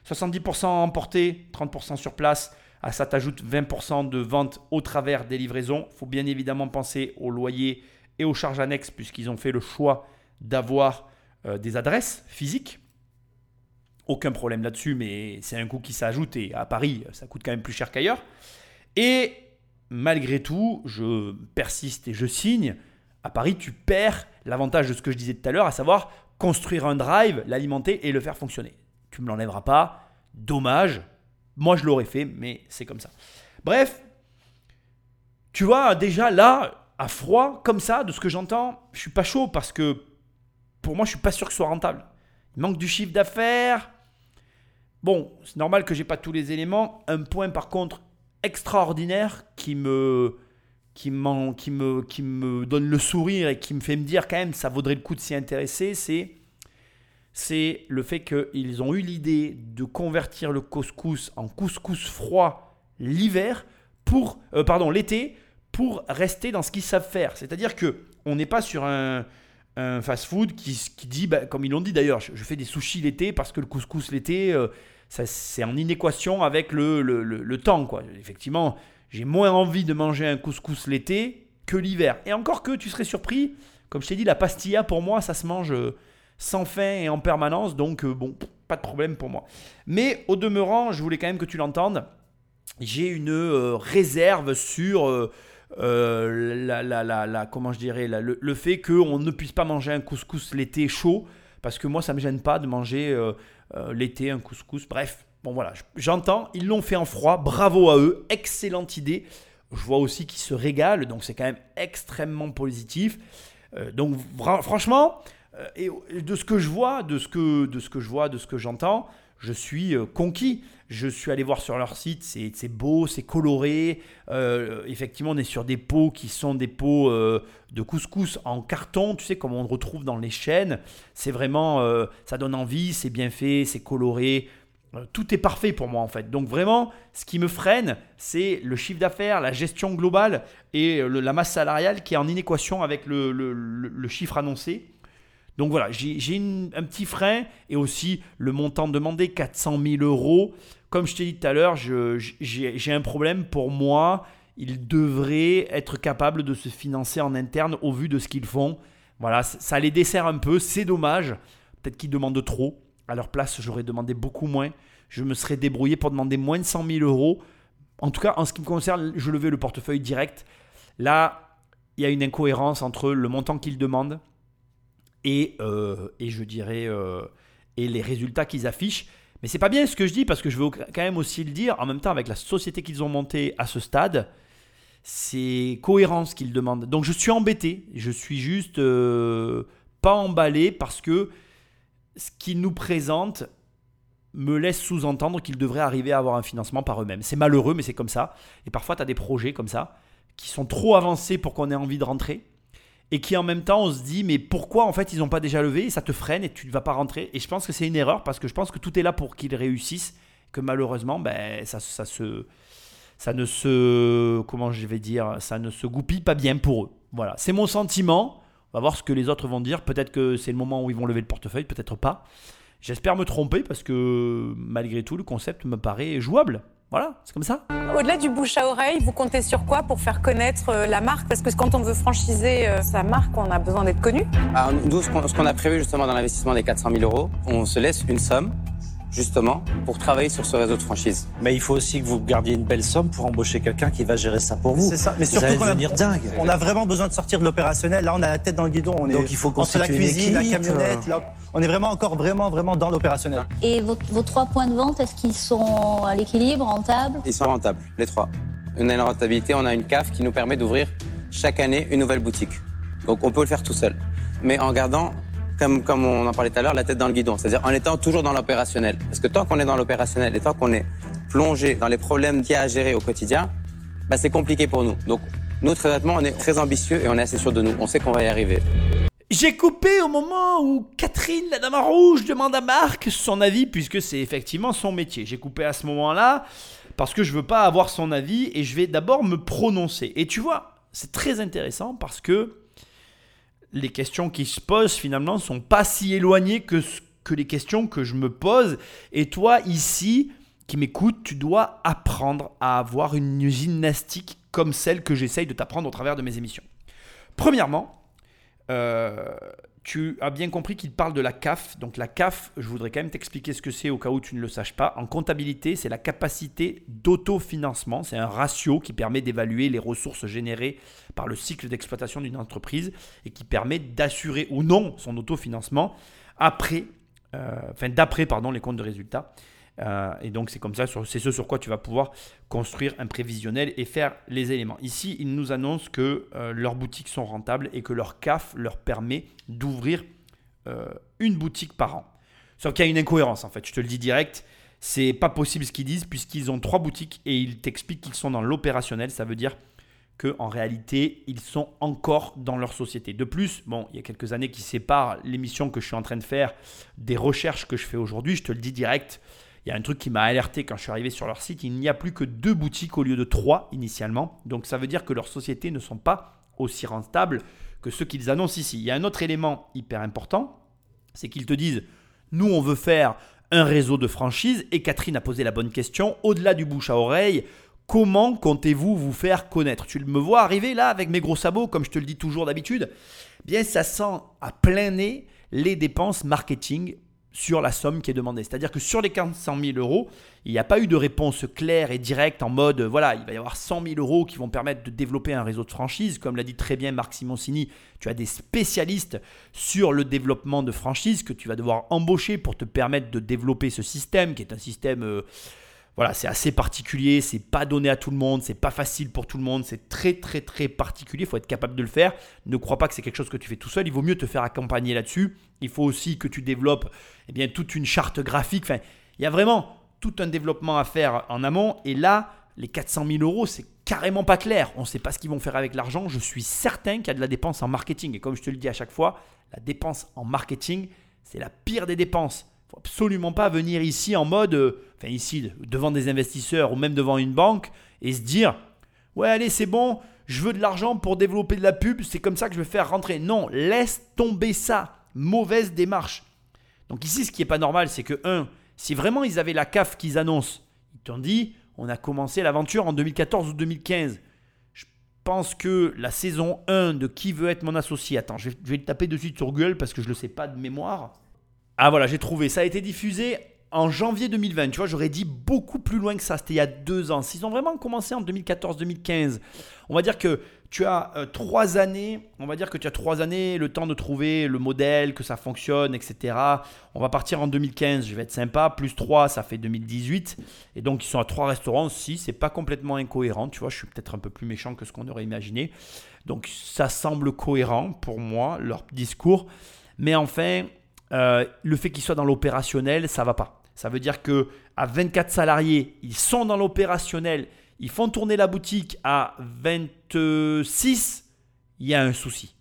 70% emporté, 30% sur place. À ça t'ajoute 20% de vente au travers des livraisons. Il faut bien évidemment penser au loyer et aux charges annexes puisqu'ils ont fait le choix d'avoir euh, des adresses physiques. Aucun problème là-dessus, mais c'est un coût qui s'ajoute et à Paris, ça coûte quand même plus cher qu'ailleurs. Et malgré tout, je persiste et je signe. À Paris, tu perds l'avantage de ce que je disais tout à l'heure, à savoir construire un drive, l'alimenter et le faire fonctionner. Tu me l'enlèveras pas. Dommage. Moi, je l'aurais fait, mais c'est comme ça. Bref, tu vois, déjà là, à froid, comme ça, de ce que j'entends, je suis pas chaud parce que pour moi, je suis pas sûr que ce soit rentable. Il manque du chiffre d'affaires. Bon, c'est normal que j'ai pas tous les éléments. Un point par contre extraordinaire qui me qui, qui, me, qui me donne le sourire et qui me fait me dire quand même ça vaudrait le coup de s'y intéresser, c'est c'est le fait qu'ils ont eu l'idée de convertir le couscous en couscous froid l'hiver pour, euh, pardon, l'été pour rester dans ce qu'ils savent faire. C'est-à-dire que on n'est pas sur un, fast-food qui, qui dit, bah, comme ils l'ont dit d'ailleurs, je, fais des sushis l'été parce que le couscous l'été, euh, c'est en inéquation avec le, le, le- le temps. Quoi. Effectivement, j'ai moins envie de manger un couscous l'été que l'hiver. Et encore que tu serais surpris, comme je t'ai dit, la pastilla pour moi, ça se mange euh, sans fin et en permanence, donc euh, bon, pas de problème pour moi. Mais au demeurant, je voulais quand même que tu l'entendes, j'ai une euh, réserve sur euh, la, la- la- la- comment je dirais, le, le fait qu'on ne puisse pas manger un couscous l'été chaud, parce que moi, ça me gêne pas de manger l'été un couscous. Bref, bon voilà, j'entends, ils l'ont fait en froid, bravo à eux, excellente idée. Je vois aussi qu'ils se régalent, donc c'est quand même extrêmement positif. Donc franchement, et et de ce que je vois, de ce que, de ce que je vois, de ce que j'entends, je suis euh, conquis. Je suis allé voir sur leur site, c'est beau, c'est coloré. Euh, effectivement, on est sur des pots qui sont des pots euh, de couscous en carton, tu sais, comme on le retrouve dans les chaînes. C'est vraiment, euh, ça donne envie, c'est bien fait, c'est coloré. Euh, Tout est parfait pour moi en fait. Donc vraiment, ce qui me freine, c'est le chiffre d'affaires, la gestion globale et euh, la masse salariale qui est en inéquation avec le chiffre annoncé. Donc voilà, j'ai un petit frein et aussi le montant demandé, 400 000 euros. Comme je t'ai dit tout à l'heure, j'ai un problème pour moi. Ils devraient être capables de se financer en interne au vu de ce qu'ils font. Voilà, ça les dessert un peu, c'est dommage. Peut-être qu'ils demandent trop. À leur place, j'aurais demandé beaucoup moins. Je me serais débrouillé pour demander moins de 100 000 euros. En tout cas, en ce qui me concerne, je levais le portefeuille direct. Là, il y a une incohérence entre le montant qu'ils demandent et, euh, et je dirais euh, et les résultats qu'ils affichent. Mais c'est pas bien ce que je dis parce que je veux quand même aussi le dire. En même temps, avec la société qu'ils ont montée à ce stade, c'est cohérent ce qu'ils demandent. Donc je suis embêté. Je suis juste euh, pas emballé parce que ce qu'ils nous présentent me laisse sous-entendre qu'ils devraient arriver à avoir un financement par eux-mêmes. C'est malheureux, mais c'est comme ça. Et parfois, tu as des projets comme ça qui sont trop avancés pour qu'on ait envie de rentrer et qui en même temps on se dit mais pourquoi en fait ils n'ont pas déjà levé et ça te freine et tu ne vas pas rentrer? Et je pense que c'est une erreur parce que je pense que tout est là pour qu'ils réussissent que malheureusement ben ça, ça se ça ne se comment je vais dire ça ne se goupille pas bien pour eux. Voilà. C'est mon sentiment. On va voir ce que les autres vont dire. Peut-être que c'est le moment où ils vont lever le portefeuille peut-être pas. J'espère me tromper parce que malgré tout le concept me paraît jouable voilà c'est comme ça Au-delà du bouche à oreille, vous comptez sur quoi pour faire connaître euh, la marque? Parce que quand on veut franchiser euh, sa marque, on a besoin d'être connu. Alors, nous, ce qu'on ce qu'on a prévu justement dans l'investissement des 400 000 euros, on se laisse une somme, justement, pour travailler sur ce réseau de franchise. Mais il faut aussi que vous gardiez une belle somme pour embaucher quelqu'un qui va gérer ça pour vous. C'est ça, mais Vous surtout allez qu'on a, devenir dingue. on a vraiment besoin de sortir de l'opérationnel. Là, on a la tête dans le guidon. On est Donc, il faut entre la cuisine, la camionnette. là, on est vraiment encore vraiment vraiment dans l'opérationnel. Et vos, vos trois points de vente, est-ce qu'ils sont à l'équilibre, rentables? Ils sont rentables, les trois. On a une rentabilité, on a une CAF qui nous permet d'ouvrir chaque année une nouvelle boutique. Donc on peut le faire tout seul. Mais en gardant, comme, on en parlait tout à l'heure, la tête dans le guidon. C'est-à-dire en étant toujours dans l'opérationnel. Parce que tant qu'on est dans l'opérationnel et tant qu'on est plongé dans les problèmes qu'il y a à gérer au quotidien, bah, c'est compliqué pour nous. Donc nous, très honnêtement, on est très ambitieux et on est assez sûr de nous. On sait qu'on va y arriver. J'ai coupé au moment où Catherine, la dame rouge, demande à Marc son avis, puisque c'est effectivement son métier. J'ai coupé à ce moment-là parce que je veux pas avoir son avis et je vais d'abord me prononcer. Et tu vois, c'est très intéressant parce que les questions qui se posent finalement sont pas si éloignées que, que les questions que je me pose. Et toi, ici, qui m'écoutes, tu dois apprendre à avoir une gymnastique comme celle que j'essaye de t'apprendre au travers de mes émissions. Premièrement, euh, tu as bien compris qu'il parle de la CAF. Donc la CAF, je voudrais quand même t'expliquer ce que c'est au cas où tu ne le saches pas. En comptabilité, c'est la capacité d'autofinancement. C'est un ratio qui permet d'évaluer les ressources générées par le cycle d'exploitation d'une entreprise et qui permet d'assurer ou non son autofinancement après, euh, d'après les comptes de résultats. Euh, et donc c'est comme ça, c'est ce sur quoi tu vas pouvoir construire un prévisionnel et faire les éléments. Ici, ils nous annoncent que euh, leurs boutiques sont rentables et que leur CAF leur permet d'ouvrir euh, une boutique par an. Sauf qu'il y a une incohérence en fait, je te le dis direct, c'est pas possible ce qu'ils disent puisqu'ils ont trois boutiques et ils t'expliquent qu'ils sont dans l'opérationnel, ça veut dire que en réalité, ils sont encore dans leur société. De plus, bon, il y a quelques années qui séparent l'émission que je suis en train de faire des recherches que je fais aujourd'hui. Je te le dis direct. Il y a un truc qui m'a alerté quand je suis arrivé sur leur site. Il n'y a plus que deux boutiques au lieu de trois initialement. Donc ça veut dire que leurs sociétés ne sont pas aussi rentables que ceux qu'ils annoncent ici. Il y a un autre élément hyper important, c'est qu'ils te disent, nous on veut faire un réseau de franchise. Et Catherine a posé la bonne question, au-delà du bouche à oreille, comment comptez-vous vous faire connaître? Tu me vois arriver là avec mes gros sabots, comme je te le dis toujours d'habitude? Bien, ça sent à plein nez les dépenses marketing sur la somme qui est demandée. C'est-à-dire que sur les 400 000 euros, il n'y a pas eu de réponse claire et directe en mode, voilà, il va y avoir 100 000 euros qui vont permettre de développer un réseau de franchise. Comme l'a dit très bien Marc Simoncini, tu as des spécialistes sur le développement de franchise que tu vas devoir embaucher pour te permettre de développer ce système, qui est un système... Euh, voilà, c'est assez particulier, c'est pas donné à tout le monde, c'est pas facile pour tout le monde, c'est très très très particulier, il faut être capable de le faire. Ne crois pas que c'est quelque chose que tu fais tout seul, il vaut mieux te faire accompagner là-dessus. Il faut aussi que tu développes eh bien, toute une charte graphique. Enfin, il y a vraiment tout un développement à faire en amont. Et là, les 400 000 euros, c'est carrément pas clair. On ne sait pas ce qu'ils vont faire avec l'argent. Je suis certain qu'il y a de la dépense en marketing. Et comme je te le dis à chaque fois, la dépense en marketing, c'est la pire des dépenses faut absolument pas venir ici en mode, euh, enfin ici, devant des investisseurs ou même devant une banque et se dire, ouais allez c'est bon, je veux de l'argent pour développer de la pub, c'est comme ça que je vais faire rentrer. Non, laisse tomber ça. Mauvaise démarche. Donc ici, ce qui n'est pas normal, c'est que, un, si vraiment ils avaient la CAF qu'ils annoncent, ils t'ont dit, on a commencé l'aventure en 2014 ou 2015. Je pense que la saison 1 de Qui veut être mon associé, attends, je vais, le taper de suite sur Google parce que je ne le sais pas de mémoire. Ah voilà, j'ai trouvé. Ça a été diffusé en janvier 2020. Tu vois, j'aurais dit beaucoup plus loin que ça. C'était il y a deux ans. S'ils ont vraiment commencé en 2014-2015, on va dire que tu as euh, trois années. On va dire que tu as trois années, le temps de trouver le modèle, que ça fonctionne, etc. On va partir en 2015. Je vais être sympa. Plus 3, ça fait 2018. Et donc, ils sont à trois restaurants. Si, c'est pas complètement incohérent. Tu vois, je suis peut-être un peu plus méchant que ce qu'on aurait imaginé. Donc, ça semble cohérent pour moi, leur discours. Mais enfin, euh, le fait qu'ils soient dans l'opérationnel, ça va pas. Ça veut dire que à 24 salariés, ils sont dans l'opérationnel, ils font tourner la boutique à 26, il y a un souci.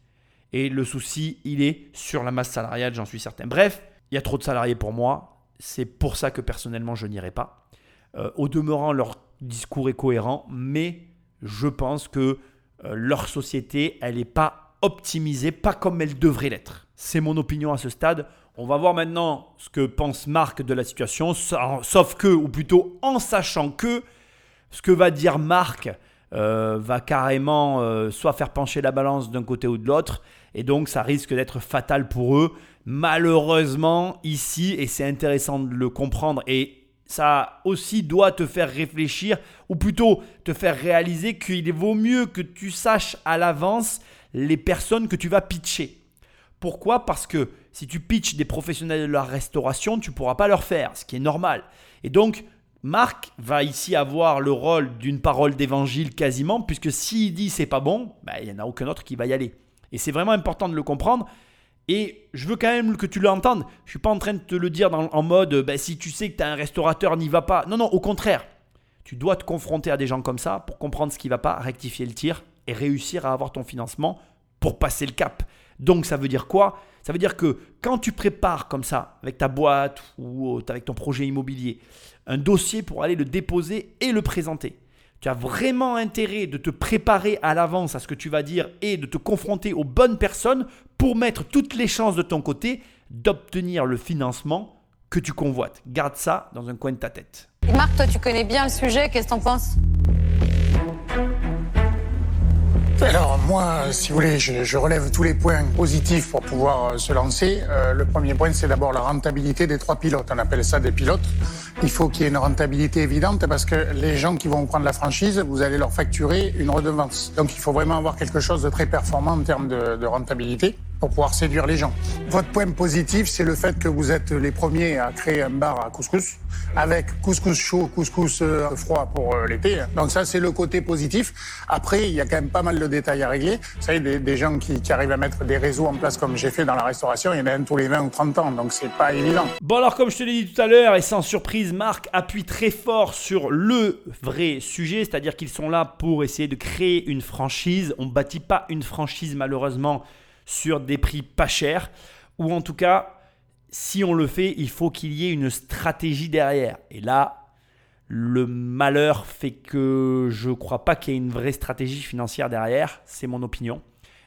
Et le souci, il est sur la masse salariale, j'en suis certain. Bref, il y a trop de salariés pour moi. C'est pour ça que personnellement, je n'irai pas. Euh, au demeurant, leur discours est cohérent, mais je pense que euh, leur société, elle n'est pas optimisée, pas comme elle devrait l'être. C'est mon opinion à ce stade. On va voir maintenant ce que pense Marc de la situation, sauf que, ou plutôt en sachant que, ce que va dire Marc euh, va carrément euh, soit faire pencher la balance d'un côté ou de l'autre, et donc ça risque d'être fatal pour eux. Malheureusement, ici, et c'est intéressant de le comprendre, et ça aussi doit te faire réfléchir, ou plutôt te faire réaliser qu'il vaut mieux que tu saches à l'avance les personnes que tu vas pitcher. Pourquoi? Parce que si tu pitches des professionnels de la restauration, tu ne pourras pas leur faire, ce qui est normal. Et donc, Marc va ici avoir le rôle d'une parole d'évangile quasiment, puisque s'il dit c'est pas bon, ben, il n'y en a aucun autre qui va y aller. Et c'est vraiment important de le comprendre. Et je veux quand même que tu l'entendes. Je ne suis pas en train de te le dire en mode ben, si tu sais que tu as un restaurateur, n'y va pas. Non, non, au contraire. Tu dois te confronter à des gens comme ça pour comprendre ce qui ne va pas, rectifier le tir et réussir à avoir ton financement pour passer le cap. Donc ça veut dire quoi? Ça veut dire que quand tu prépares comme ça, avec ta boîte ou avec ton projet immobilier, un dossier pour aller le déposer et le présenter, tu as vraiment intérêt de te préparer à l'avance à ce que tu vas dire et de te confronter aux bonnes personnes pour mettre toutes les chances de ton côté d'obtenir le financement que tu convoites. Garde ça dans un coin de ta tête. Marc, toi tu connais bien le sujet, qu'est-ce que t'en penses? Alors moi, si vous voulez, je, relève tous les points positifs pour pouvoir euh, se lancer. Euh, le premier point, c'est d'abord la rentabilité des trois pilotes. On appelle ça des pilotes. Il faut qu'il y ait une rentabilité évidente parce que les gens qui vont prendre la franchise, vous allez leur facturer une redevance. Donc il faut vraiment avoir quelque chose de très performant en termes de, de rentabilité. Pour pouvoir séduire les gens. Votre point positif, c'est le fait que vous êtes les premiers à créer un bar à couscous, avec couscous chaud, couscous euh, froid pour euh, l'été. Donc ça, c'est le côté positif. Après, il y a quand même pas mal de détails à régler. Vous savez, des, gens qui, qui arrivent à mettre des réseaux en place comme j'ai fait dans la restauration, il y en a un tous les 20 ou 30 ans, donc c'est pas évident. Bon alors comme je te l'ai dit tout à l'heure et sans surprise, Marc appuie très fort sur le vrai sujet, c'est-à-dire qu'ils sont là pour essayer de créer une franchise. On ne bâtit pas une franchise malheureusement sur des prix pas chers, ou en tout cas, si on le fait, il faut qu'il y ait une stratégie derrière. Et là, le malheur fait que je ne crois pas qu'il y ait une vraie stratégie financière derrière, c'est mon opinion.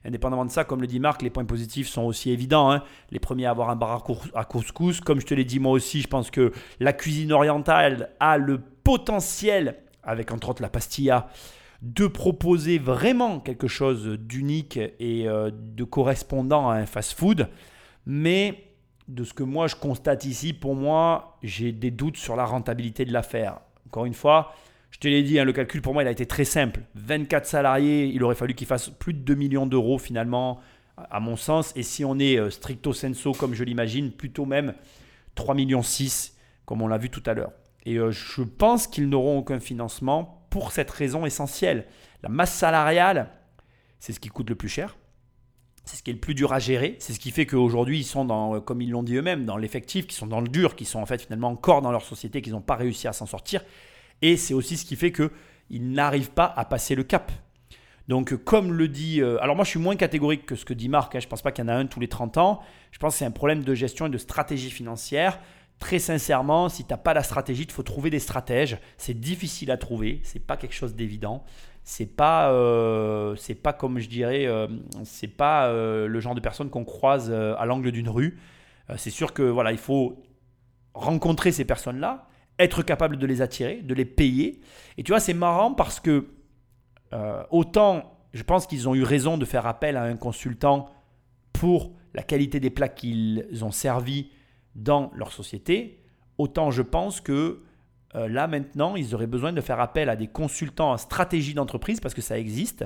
Indépendamment de ça, comme le dit Marc, les points positifs sont aussi évidents. hein. Les premiers à avoir un bar à couscous. Comme je te l'ai dit moi aussi, je pense que la cuisine orientale a le potentiel, avec entre autres la pastilla, de proposer vraiment quelque chose d'unique et euh, de correspondant à un fast-food. Mais de ce que moi je constate ici, pour moi, j'ai des doutes sur la rentabilité de l'affaire. Encore une fois, je te l'ai dit, hein, le calcul pour moi il a été très simple. 24 salariés, il aurait fallu qu'ils fassent plus de 2 millions d'euros finalement, à mon sens. Et si on est euh, stricto sensu, comme je l'imagine, plutôt même 3 millions 6, comme on l'a vu tout à l'heure. Et euh, je pense qu'ils n'auront aucun financement pour cette raison essentielle. La masse salariale, c'est ce qui coûte le plus cher. C'est ce qui est le plus dur à gérer. C'est ce qui fait qu'aujourd'hui, ils sont dans, euh, comme ils l'ont dit eux-mêmes, dans l'effectif, qui sont dans le dur, qui sont en fait finalement encore dans leur société, qu'ils n'ont pas réussi à s'en sortir. Et c'est aussi ce qui fait qu'ils n'arrivent pas à passer le cap. Donc, euh, comme le dit. alors, moi, je suis moins catégorique que ce que dit Marc. hein. Je ne pense pas qu'il y en a un tous les 30 ans. Je pense que c'est un problème de gestion et de stratégie financière. Très sincèrement, si tu n'as pas la stratégie, il faut trouver des stratèges. C'est difficile à trouver. C'est pas quelque chose d'évident. C'est pas, euh, pas comme je dirais, euh, c'est pas euh, le genre de personne qu'on croise à l'angle d'une rue. C'est sûr que voilà, il faut rencontrer ces personnes-là, être capable de les attirer, de les payer. Et tu vois, c'est marrant parce que autant je pense qu'ils ont eu raison de faire appel à un consultant pour la qualité des plats qu'ils ont servis dans leur société, autant je pense que euh, là maintenant, ils auraient besoin de faire appel à des consultants en stratégie d'entreprise, parce que ça existe,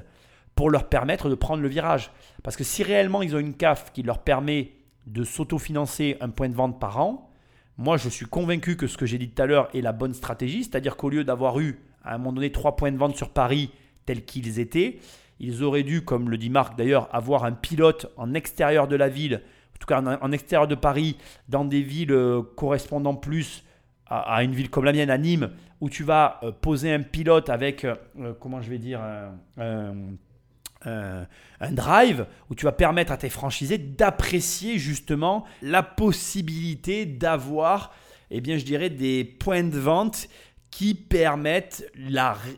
pour leur permettre de prendre le virage. Parce que si réellement ils ont une CAF qui leur permet de s'autofinancer un point de vente par an, moi je suis convaincu que ce que j'ai dit tout à l'heure est la bonne stratégie, c'est-à-dire qu'au lieu d'avoir eu à un moment donné trois points de vente sur Paris tels qu'ils étaient, ils auraient dû, comme le dit Marc d'ailleurs, avoir un pilote en extérieur de la ville, en tout cas en, extérieur de Paris, dans des villes euh, correspondant plus à, une ville comme la mienne, à Nîmes, où tu vas euh, poser un pilote avec, euh, comment je vais dire, un, drive, où tu vas permettre à tes franchisés d'apprécier justement la possibilité d'avoir, eh bien, je dirais, des points de vente qui permettent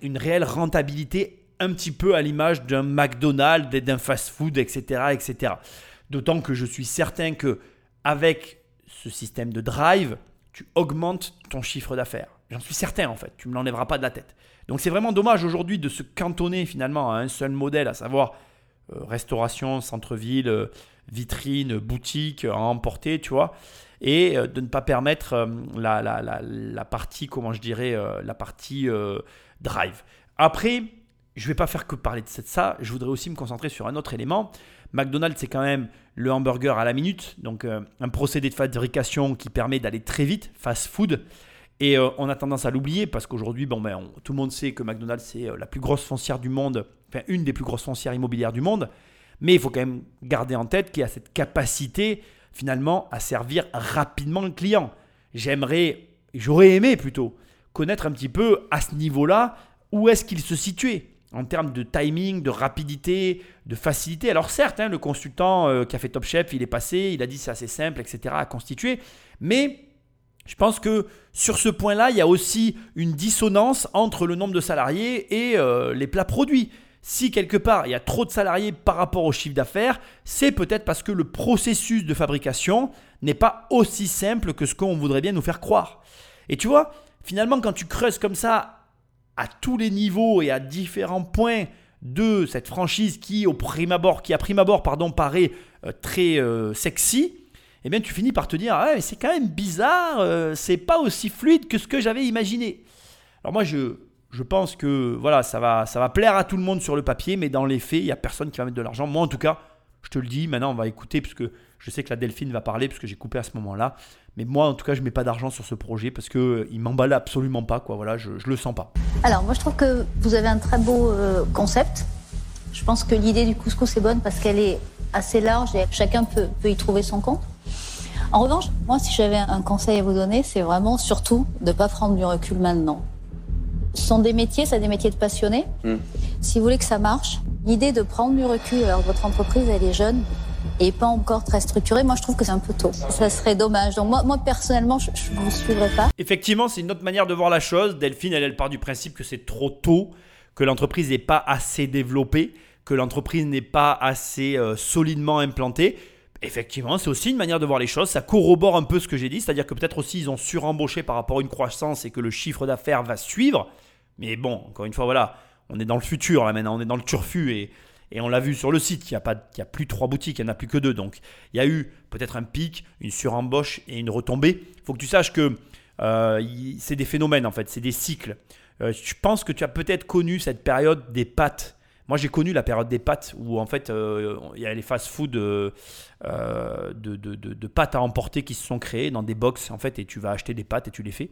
une réelle rentabilité un petit peu à l'image d'un McDonald's, d'un fast-food, etc., etc. D'autant que je suis certain que avec ce système de drive, tu augmentes ton chiffre d'affaires. J'en suis certain en fait, tu ne me l'enlèveras pas de la tête. Donc c'est vraiment dommage aujourd'hui de se cantonner finalement à un seul modèle, à savoir euh, restauration, centre-ville, euh, vitrine, boutique, à emporter, tu vois, et euh, de ne pas permettre la, la- la- la partie, comment je dirais, la partie drive. Après, je ne vais pas faire que parler de ça, je voudrais aussi me concentrer sur un autre élément. McDonald's, c'est quand même le hamburger à la minute, donc euh, un procédé de fabrication qui permet d'aller très vite, fast food. Et euh, on a tendance à l'oublier parce qu'aujourd'hui, bon, ben, tout le monde sait que McDonald's, c'est euh, la plus grosse foncière du monde, enfin une des plus grosses foncières immobilières du monde. Mais il faut quand même garder en tête qu'il y a cette capacité finalement à servir rapidement le client. J'aimerais, j'aurais aimé plutôt, connaître un petit peu à ce niveau-là où est-ce qu'il se situait en termes de timing, de rapidité, de facilité. Alors certes, hein, le consultant euh, qui a fait Top Chef, il est passé, il a dit c'est assez simple, etc. à constituer, mais je pense que sur ce point-là, il y a aussi une dissonance entre le nombre de salariés et euh, les plats produits. Si quelque part il y a trop de salariés par rapport au chiffre d'affaires, c'est peut-être parce que le processus de fabrication n'est pas aussi simple que ce qu'on voudrait bien nous faire croire. Et tu vois, finalement, quand tu creuses comme ça à tous les niveaux et à différents points de cette franchise qui, au prime abord, qui à prime abord, pardon, paraît euh, très euh, sexy, eh bien, tu finis par te dire, ah, mais c'est quand même bizarre, euh, c'est pas aussi fluide que ce que j'avais imaginé. Alors moi, je, je pense que voilà, ça va, ça va plaire à tout le monde sur le papier, mais dans les faits, il n'y a personne qui va mettre de l'argent. Moi, en tout cas, Je te le dis, maintenant on va écouter, parce que je sais que la Delphine va parler, parce que j'ai coupé à ce moment-là. Mais moi, en tout cas, je mets pas d'argent sur ce projet parce que euh, il m'emballe absolument pas, quoi. Voilà, je, je le sens pas. Alors, moi, je trouve que vous avez un très beau euh, concept. Je pense que l'idée du couscous est bonne parce qu'elle est assez large et chacun peut, peut y trouver son compte. En revanche, moi, si j'avais un conseil à vous donner, c'est vraiment surtout de ne pas prendre du recul maintenant. Ce sont des métiers, c'est des métiers de passionnés. Hmm. Si vous voulez que ça marche, l'idée de prendre du recul alors que votre entreprise, elle est jeune et pas encore très structurée, moi, je trouve que c'est un peu tôt. Ça serait dommage. Donc, moi, moi personnellement, je ne vous suivrai pas. Effectivement, c'est une autre manière de voir la chose. Delphine, elle, elle part du principe que c'est trop tôt, que l'entreprise n'est pas assez développée, que l'entreprise n'est pas assez euh, solidement implantée. Effectivement, c'est aussi une manière de voir les choses. Ça corrobore un peu ce que j'ai dit, c'est-à-dire que peut-être aussi ils ont surembauché par rapport à une croissance et que le chiffre d'affaires va suivre. Mais bon, encore une fois, voilà, on est dans le futur là maintenant, on est dans le turfu et, et on l'a vu sur le site, il n'y a, pas- y a plus trois boutiques, il n'y en a plus que deux. Donc il y a eu peut-être un pic, une surembauche et une retombée. Il faut que tu saches que euh, c'est des phénomènes en fait, c'est des cycles. Euh, je pense que tu as peut-être connu cette période des pâtes. Moi, j'ai connu la période des pâtes où en fait euh, il y a les fast-food de, de, de- de pâtes à emporter qui se sont créés dans des box en fait et tu vas acheter des pâtes et tu les fais.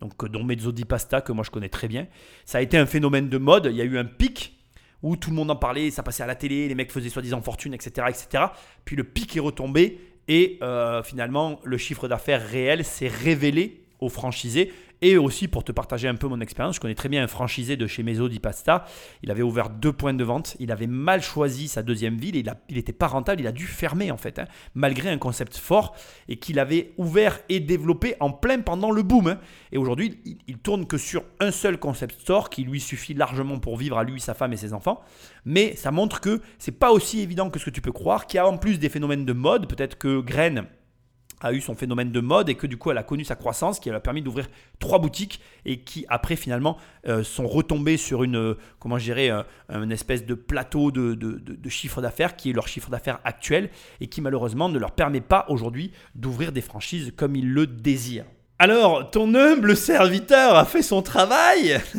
Donc, euh, dont Mezzo di Pasta que moi je connais très bien. Ça a été un phénomène de mode. Il y a eu un pic où tout le monde en parlait, ça passait à la télé, les mecs faisaient soi-disant fortune, etc., etc. Puis le pic est retombé et euh, finalement le chiffre d'affaires réel s'est révélé aux franchisés. Et aussi pour te partager un peu mon expérience, je connais très bien un franchisé de chez Mezzo di Pasta. Il avait ouvert deux points de vente. Il avait mal choisi sa deuxième ville. Il n'était pas rentable. Il a dû fermer en fait, hein, malgré un concept fort et qu'il avait ouvert et développé en plein pendant le boom. hein. Et aujourd'hui, il, tourne que sur un seul concept store qui lui suffit largement pour vivre à lui, sa femme et ses enfants. Mais ça montre que c'est pas aussi évident que ce que tu peux croire. Qu'il y a en plus des phénomènes de mode. Peut-être que Graine a eu son phénomène de mode et que du coup elle a connu sa croissance qui lui a permis d'ouvrir trois boutiques et qui après finalement euh, sont retombées sur une euh, comment euh, une espèce de plateau de, de- chiffre d'affaires qui est leur chiffre d'affaires actuel et qui malheureusement ne leur permet pas aujourd'hui d'ouvrir des franchises comme ils le désirent. Alors, ton humble serviteur a fait son travail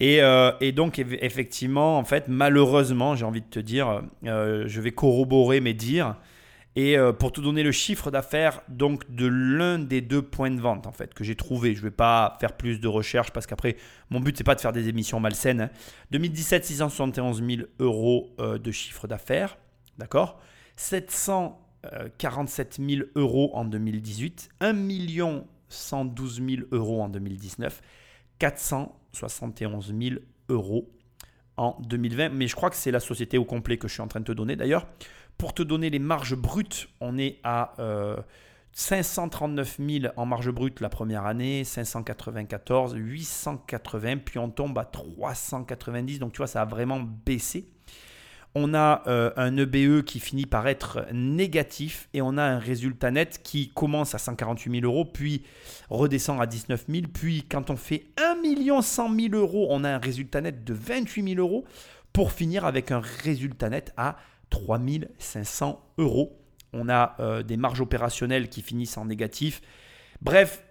Et, donc, eff- effectivement, en fait, malheureusement, j'ai envie de te dire, je vais corroborer mes dires. Et euh, pour te donner le chiffre d'affaires donc de l'un des deux points de vente en fait que j'ai trouvé, je ne vais pas faire plus de recherches parce qu'après mon but c'est pas de faire des émissions malsaines. hein. 2017 671 000 euros euh, de chiffre d'affaires, d'accord? 747 000 euros en 2018, 1 112 000 euros en 2019, 471 000 euros en 2020. Mais je crois que c'est la société au complet que je suis en train de te donner d'ailleurs. Pour te donner les marges brutes, on est à euh, 539 000 en marge brute la première année, 594, 880, puis on tombe à 390. Donc tu vois, ça a vraiment baissé. On a euh, un EBE qui finit par être négatif et on a un résultat net qui commence à 148 000 euros, puis redescend à 19 000. Puis quand on fait 1 100 000 euros, on a un résultat net de 28 000 euros pour finir avec un résultat net à 3 500 euros. On a euh, des marges opérationnelles qui finissent en négatif. Bref,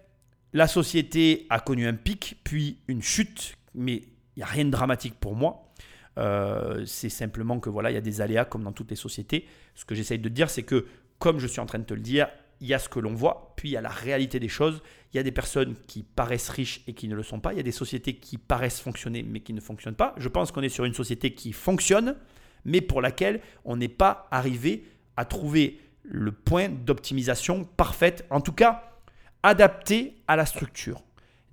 la société a connu un pic, puis une chute, mais il n'y a rien de dramatique pour moi. Euh, c'est simplement que voilà, il y a des aléas comme dans toutes les sociétés. Ce que j'essaye de dire, c'est que comme je suis en train de te le dire, il y a ce que l'on voit, puis il y a la réalité des choses. Il y a des personnes qui paraissent riches et qui ne le sont pas. Il y a des sociétés qui paraissent fonctionner mais qui ne fonctionnent pas. Je pense qu'on est sur une société qui fonctionne, mais pour laquelle on n'est pas arrivé à trouver le point d'optimisation parfaite, en tout cas adapté à la structure.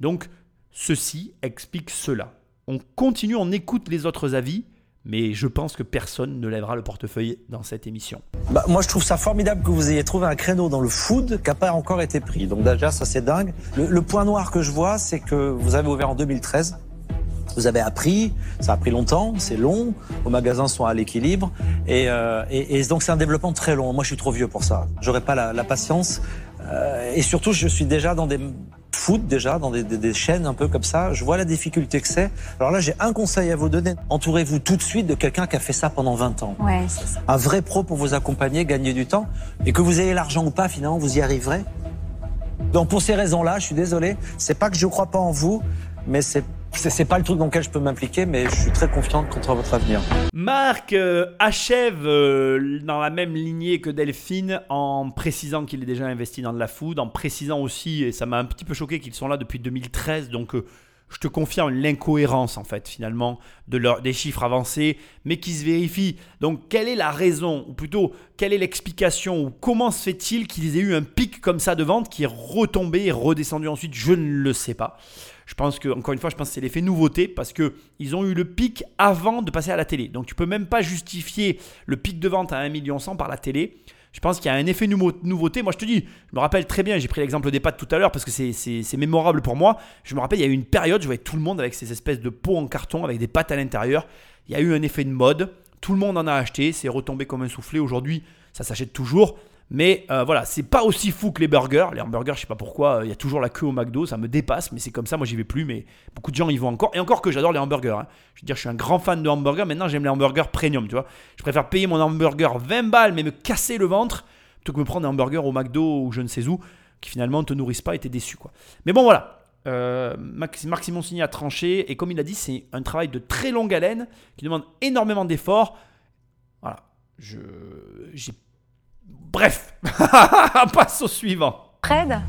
Donc, ceci explique cela. On continue, on écoute les autres avis, mais je pense que personne ne lèvera le portefeuille dans cette émission. Bah, moi, je trouve ça formidable que vous ayez trouvé un créneau dans le food qui n'a pas encore été pris. Donc déjà, ça c'est dingue. Le, le point noir que je vois, c'est que vous avez ouvert en 2013. Vous avez appris, ça a pris longtemps, c'est long, vos magasins sont à l'équilibre, et, euh, et, et donc c'est un développement très long. Moi, je suis trop vieux pour ça. J'aurais pas la, la patience. Euh, et surtout, je suis déjà dans des food, déjà, dans des, des- des chaînes un peu comme ça. Je vois la difficulté que c'est. Alors là, j'ai un conseil à vous donner. Entourez-vous tout de suite de quelqu'un qui a fait ça pendant 20 ans Ouais, ça. un vrai pro pour vous accompagner, gagner du temps, et que vous ayez l'argent ou pas, finalement, vous y arriverez. Donc pour ces raisons-là, je suis désolé, c'est pas que je crois pas en vous, mais c'est C'est pas le truc dans lequel je peux m'impliquer, mais je suis très confiant contre votre avenir. Marc euh, achève euh, dans la même lignée que Delphine en précisant qu'il est déjà investi dans de la food, en précisant aussi, et ça m'a un petit peu choqué qu'ils sont là depuis 2013, donc euh, je te confirme l'incohérence en fait finalement de leur, des chiffres avancés, mais qui se vérifient. Donc quelle est la raison, ou plutôt quelle est l'explication, ou comment se fait-il qu'ils aient eu un pic comme ça de vente qui est retombé et redescendu ensuite? Je ne le sais pas. Je pense que, encore une fois, je pense que c'est l'effet nouveauté parce que ils ont eu le pic avant de passer à la télé. Donc tu peux même pas justifier le pic de vente à 1 million par la télé. Je pense qu'il y a un effet nouveau- nouveauté. Moi, je te dis, je me rappelle très bien, j'ai pris l'exemple des pâtes tout à l'heure parce que c'est mémorable pour moi. Je me rappelle, il y a eu une période, je voyais tout le monde avec ces espèces de pots en carton avec des pâtes à l'intérieur. Il y a eu un effet de mode. Tout le monde en a acheté. C'est retombé comme un soufflé. Aujourd'hui, ça s'achète toujours. Mais euh, voilà, c'est pas aussi fou que les burgers. Les hamburgers, je sais pas pourquoi, euh, il y a toujours la queue au McDo, ça me dépasse, mais c'est comme ça, moi j'y vais plus, mais beaucoup de gens y vont encore. Et encore que j'adore les hamburgers. hein. Je veux dire, je suis un grand fan de hamburgers, maintenant j'aime les hamburgers premium, tu vois. Je préfère payer mon hamburger 20 balles, mais me casser le ventre, plutôt que me prendre un hamburger au McDo ou je ne sais où, qui finalement ne te nourrissent pas et t'es déçu, quoi. Mais bon, voilà. Euh, Marc a tranché, et comme il a dit, c'est un travail de très longue haleine qui demande énormément d'efforts. Voilà. Je. J'ai Bref, passe au suivant. Fred?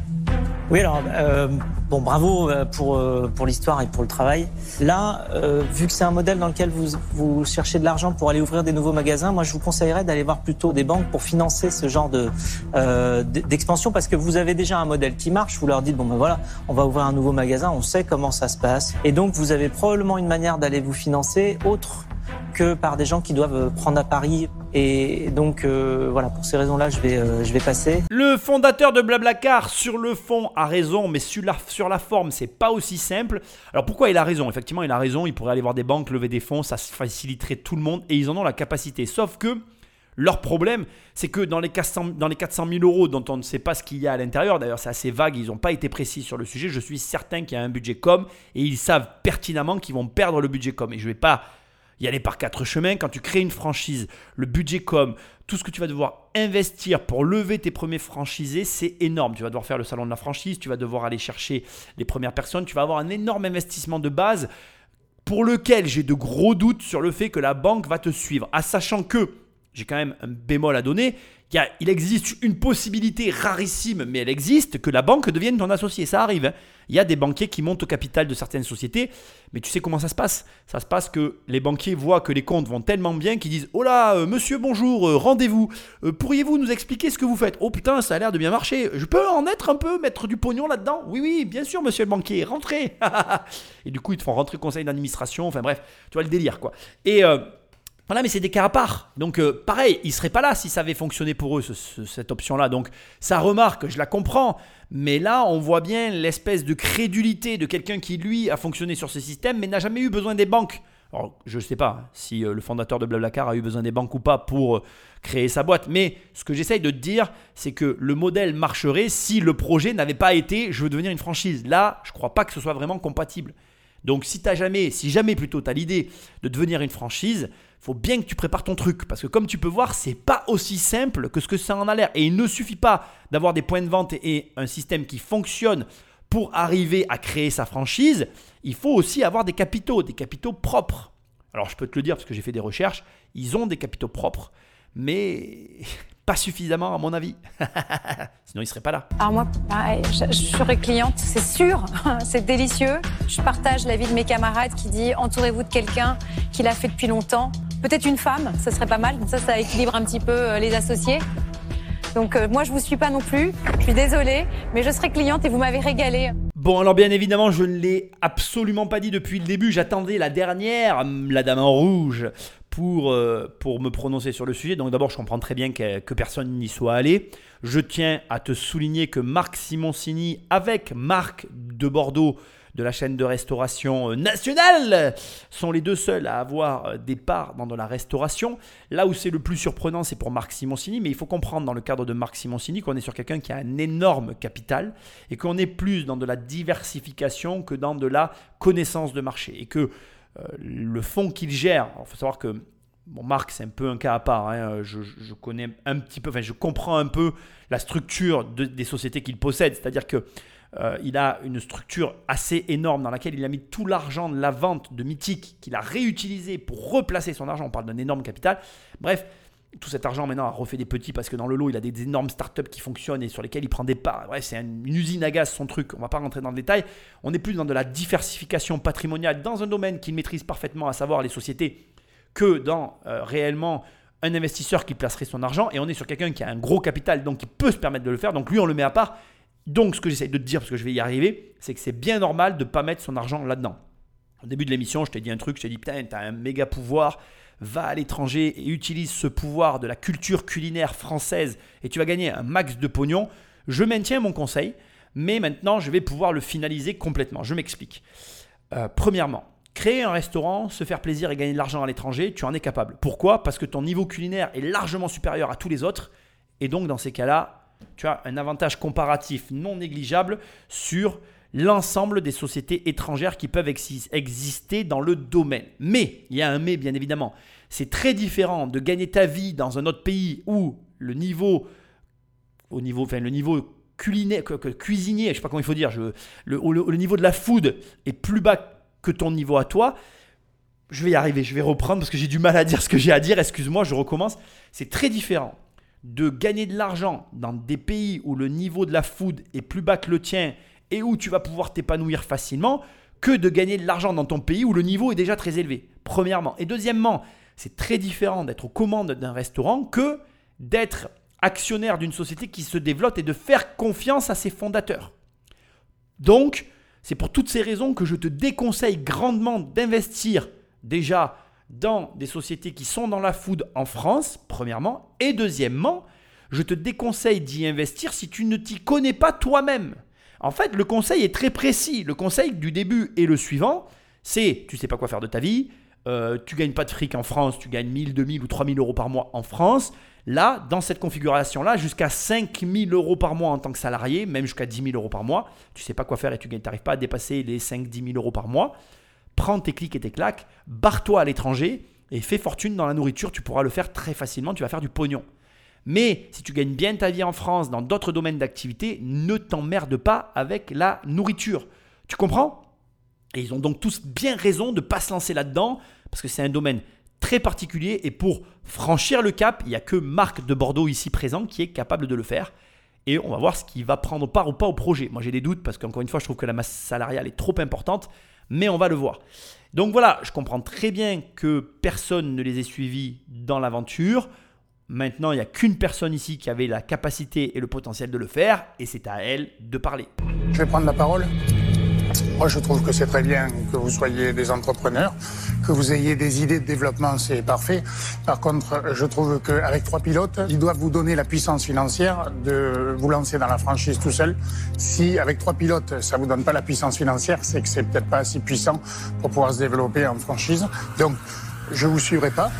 Oui, alors, euh, bon, bravo euh, pour, euh, pour l'histoire et pour le travail. Là, euh, vu que c'est un modèle dans lequel vous, vous cherchez de l'argent pour aller ouvrir des nouveaux magasins, moi, je vous conseillerais d'aller voir plutôt des banques pour financer ce genre de, euh, d'expansion parce que vous avez déjà un modèle qui marche. Vous leur dites, bon, ben voilà, on va ouvrir un nouveau magasin, on sait comment ça se passe. Et donc, vous avez probablement une manière d'aller vous financer autre que par des gens qui doivent prendre à Paris. Et donc, euh, voilà, pour ces raisons-là, je vais, euh, je vais passer. Le fondateur de Blablacar, sur le fond, a raison, mais sur la, sur la forme, c'est pas aussi simple. Alors pourquoi il a raison? Effectivement, il a raison, il pourrait aller voir des banques, lever des fonds, ça faciliterait tout le monde, et ils en ont la capacité. Sauf que leur problème, c'est que dans les, 400, dans les 400 000 euros dont on ne sait pas ce qu'il y a à l'intérieur, d'ailleurs c'est assez vague, ils n'ont pas été précis sur le sujet, je suis certain qu'il y a un budget com, et ils savent pertinemment qu'ils vont perdre le budget com. Et je vais pas y aller par quatre chemins. Quand tu crées une franchise, le budget com, tout ce que tu vas devoir investir pour lever tes premiers franchisés, c'est énorme. Tu vas devoir faire le salon de la franchise, tu vas devoir aller chercher les premières personnes, tu vas avoir un énorme investissement de base pour lequel j'ai de gros doutes sur le fait que la banque va te suivre. À sachant que, j'ai quand même un bémol à donner, il existe une possibilité rarissime, mais elle existe, que la banque devienne ton associé. Ça arrive. hein. Il y a des banquiers qui montent au capital de certaines sociétés, mais tu sais comment ça se passe? Ça se passe que les banquiers voient que les comptes vont tellement bien qu'ils disent Oh là, euh, monsieur, bonjour, euh, rendez-vous. Euh, Pourriez-vous nous expliquer ce que vous faites? Oh putain, ça a l'air de bien marcher. Je peux en être un peu, mettre du pognon là-dedans? Oui, oui, bien sûr, monsieur le banquier, rentrez. Et du coup, ils te font rentrer conseil d'administration. Enfin bref, tu vois le délire quoi. Et. Voilà, mais c'est des cas à part. Donc, euh, pareil, ils ne seraient pas là si ça avait fonctionné pour eux, ce- ce- cette option-là. Donc, ça remarque, je la comprends. Mais là, on voit bien l'espèce de crédulité de quelqu'un qui, lui, a fonctionné sur ce système, mais n'a jamais eu besoin des banques. Alors, je ne sais pas si euh, le fondateur de Blablacar a eu besoin des banques ou pas pour euh, créer sa boîte. Mais ce que j'essaye de te dire, c'est que le modèle marcherait si le projet n'avait pas été je veux devenir une franchise. Là, je ne crois pas que ce soit vraiment compatible. Donc si t'as jamais, si jamais plutôt tu as l'idée de devenir une franchise, faut bien que tu prépares ton truc parce que comme tu peux voir, c'est pas aussi simple que ce que ça en a l'air et il ne suffit pas d'avoir des points de vente et, un système qui fonctionne pour arriver à créer sa franchise, il faut aussi avoir des capitaux, des capitaux propres. Alors je peux te le dire parce que j'ai fait des recherches, ils ont des capitaux propres, mais pas suffisamment à mon avis. Sinon ils seraient pas là. Alors moi, pareil, je, je serai cliente, c'est sûr, c'est délicieux. Je partage l'avis de mes camarades qui dit entourez-vous de quelqu'un qui l'a fait depuis longtemps. Peut-être une femme, ça serait pas mal, ça ça équilibre un petit peu euh, les associés. Donc euh, moi je vous suis pas non plus, je suis désolée, mais je serai cliente et vous m'avez régalé. Bon, alors bien évidemment, je ne l'ai absolument pas dit depuis le début. J'attendais la dernière, hum, la dame en rouge, pour, euh, pour me prononcer sur le sujet. Donc d'abord, je comprends très bien que personne n'y soit allé. Je tiens à te souligner que Marc Simoncini, avec Marc de Bordeaux, de la chaîne de restauration euh, nationale, sont les deux seuls à avoir euh, des parts dans de la restauration. Là où c'est le plus surprenant, c'est pour Marc Simoncini, mais il faut comprendre dans le cadre de Marc Simoncini qu'on est sur quelqu'un qui a un énorme capital et qu'on est plus dans de la diversification que dans de la connaissance de marché. Et que euh, le fonds qu'il gère, il faut savoir que Bon, Marc, c'est un peu un cas à part. hein. Je, connais un petit peu, enfin, je comprends un peu la structure de- des sociétés qu'il possède. C'est-à-dire que Euh, il a une structure assez énorme dans laquelle il a mis tout l'argent de la vente de Mythique qu'il a réutilisé pour replacer son argent. On parle d'un énorme capital. Bref, tout cet argent maintenant a refait des petits parce que dans le lot, il a des énormes startups qui fonctionnent et sur lesquelles il prend des parts. Bref, c'est une usine à gaz son truc. On va pas rentrer dans le détail. On est plus dans de la diversification patrimoniale dans un domaine qu'il maîtrise parfaitement, à savoir les sociétés, que dans euh, réellement un investisseur qui placerait son argent. Et on est sur quelqu'un qui a un gros capital, donc qui peut se permettre de le faire. Donc lui, on le met à part. Donc, ce que j'essaie de te dire, parce que je vais y arriver, c'est que c'est bien normal de ne pas mettre son argent là-dedans. Au début de l'émission, je t'ai dit un truc, je t'ai dit, putain, t'as un méga pouvoir, va à l'étranger et utilise ce pouvoir de la culture culinaire française et tu vas gagner un max de pognon. Je maintiens mon conseil, mais maintenant, je vais pouvoir le finaliser complètement. Je m'explique. Euh, premièrement, créer un restaurant, se faire plaisir et gagner de l'argent à l'étranger, tu en es capable. Pourquoi? Parce que ton niveau culinaire est largement supérieur à tous les autres. Et donc, dans ces cas-là, tu as un avantage comparatif non négligeable sur l'ensemble des sociétés étrangères qui peuvent exister dans le domaine. Mais, il y a un mais bien évidemment, c'est très différent de gagner ta vie dans un autre pays où le niveau, au niveau, enfin, le niveau culinaire, cuisinier, je sais pas comment il faut dire, le, le, niveau de la food est plus bas que ton niveau à toi. Je vais y arriver, je vais reprendre parce que j'ai du mal à dire ce que j'ai à dire, excuse-moi, je recommence. C'est très différent de gagner de l'argent dans des pays où le niveau de la food est plus bas que le tien et où tu vas pouvoir t'épanouir facilement que de gagner de l'argent dans ton pays où le niveau est déjà très élevé. Premièrement. Et deuxièmement, c'est très différent d'être aux commandes d'un restaurant que d'être actionnaire d'une société qui se développe et de faire confiance à ses fondateurs. Donc, c'est pour toutes ces raisons que je te déconseille grandement d'investir déjà dans des sociétés qui sont dans la food en France, premièrement, et deuxièmement, je te déconseille d'y investir si tu ne t'y connais pas toi-même. En fait, le conseil est très précis. Le conseil du début et le suivant, c'est tu sais pas quoi faire de ta vie, euh, tu gagnes pas de fric en France, tu gagnes 1000, 2000 ou 3000 euros par mois en France. Là, dans cette configuration-là, jusqu'à 5000 euros par mois en tant que salarié, même jusqu'à 10 000 euros par mois, tu sais pas quoi faire et tu n'arrives pas à dépasser les 5-10 000 euros par mois prends tes clics et tes claques, barre-toi à l'étranger et fais fortune dans la nourriture. Tu pourras le faire très facilement, tu vas faire du pognon. Mais si tu gagnes bien ta vie en France, dans d'autres domaines d'activité, ne t'emmerde pas avec la nourriture. Tu comprends? Et ils ont donc tous bien raison de ne pas se lancer là-dedans, parce que c'est un domaine très particulier, et pour franchir le cap, il n'y a que Marc de Bordeaux ici présent qui est capable de le faire. Et on va voir ce qui va prendre part ou pas au projet. Moi j'ai des doutes, parce qu'encore une fois, je trouve que la masse salariale est trop importante mais on va le voir. Donc voilà, je comprends très bien que personne ne les ait suivis dans l'aventure. Maintenant, il n'y a qu'une personne ici qui avait la capacité et le potentiel de le faire, et c'est à elle de parler. Je vais prendre la parole. Moi, je trouve que c'est très bien que vous soyez des entrepreneurs, que vous ayez des idées de développement, c'est parfait. Par contre, je trouve qu'avec trois pilotes, ils doivent vous donner la puissance financière de vous lancer dans la franchise tout seul. Si avec trois pilotes, ça vous donne pas la puissance financière, c'est que c'est peut-être pas assez puissant pour pouvoir se développer en franchise. Donc, je vous suivrai pas.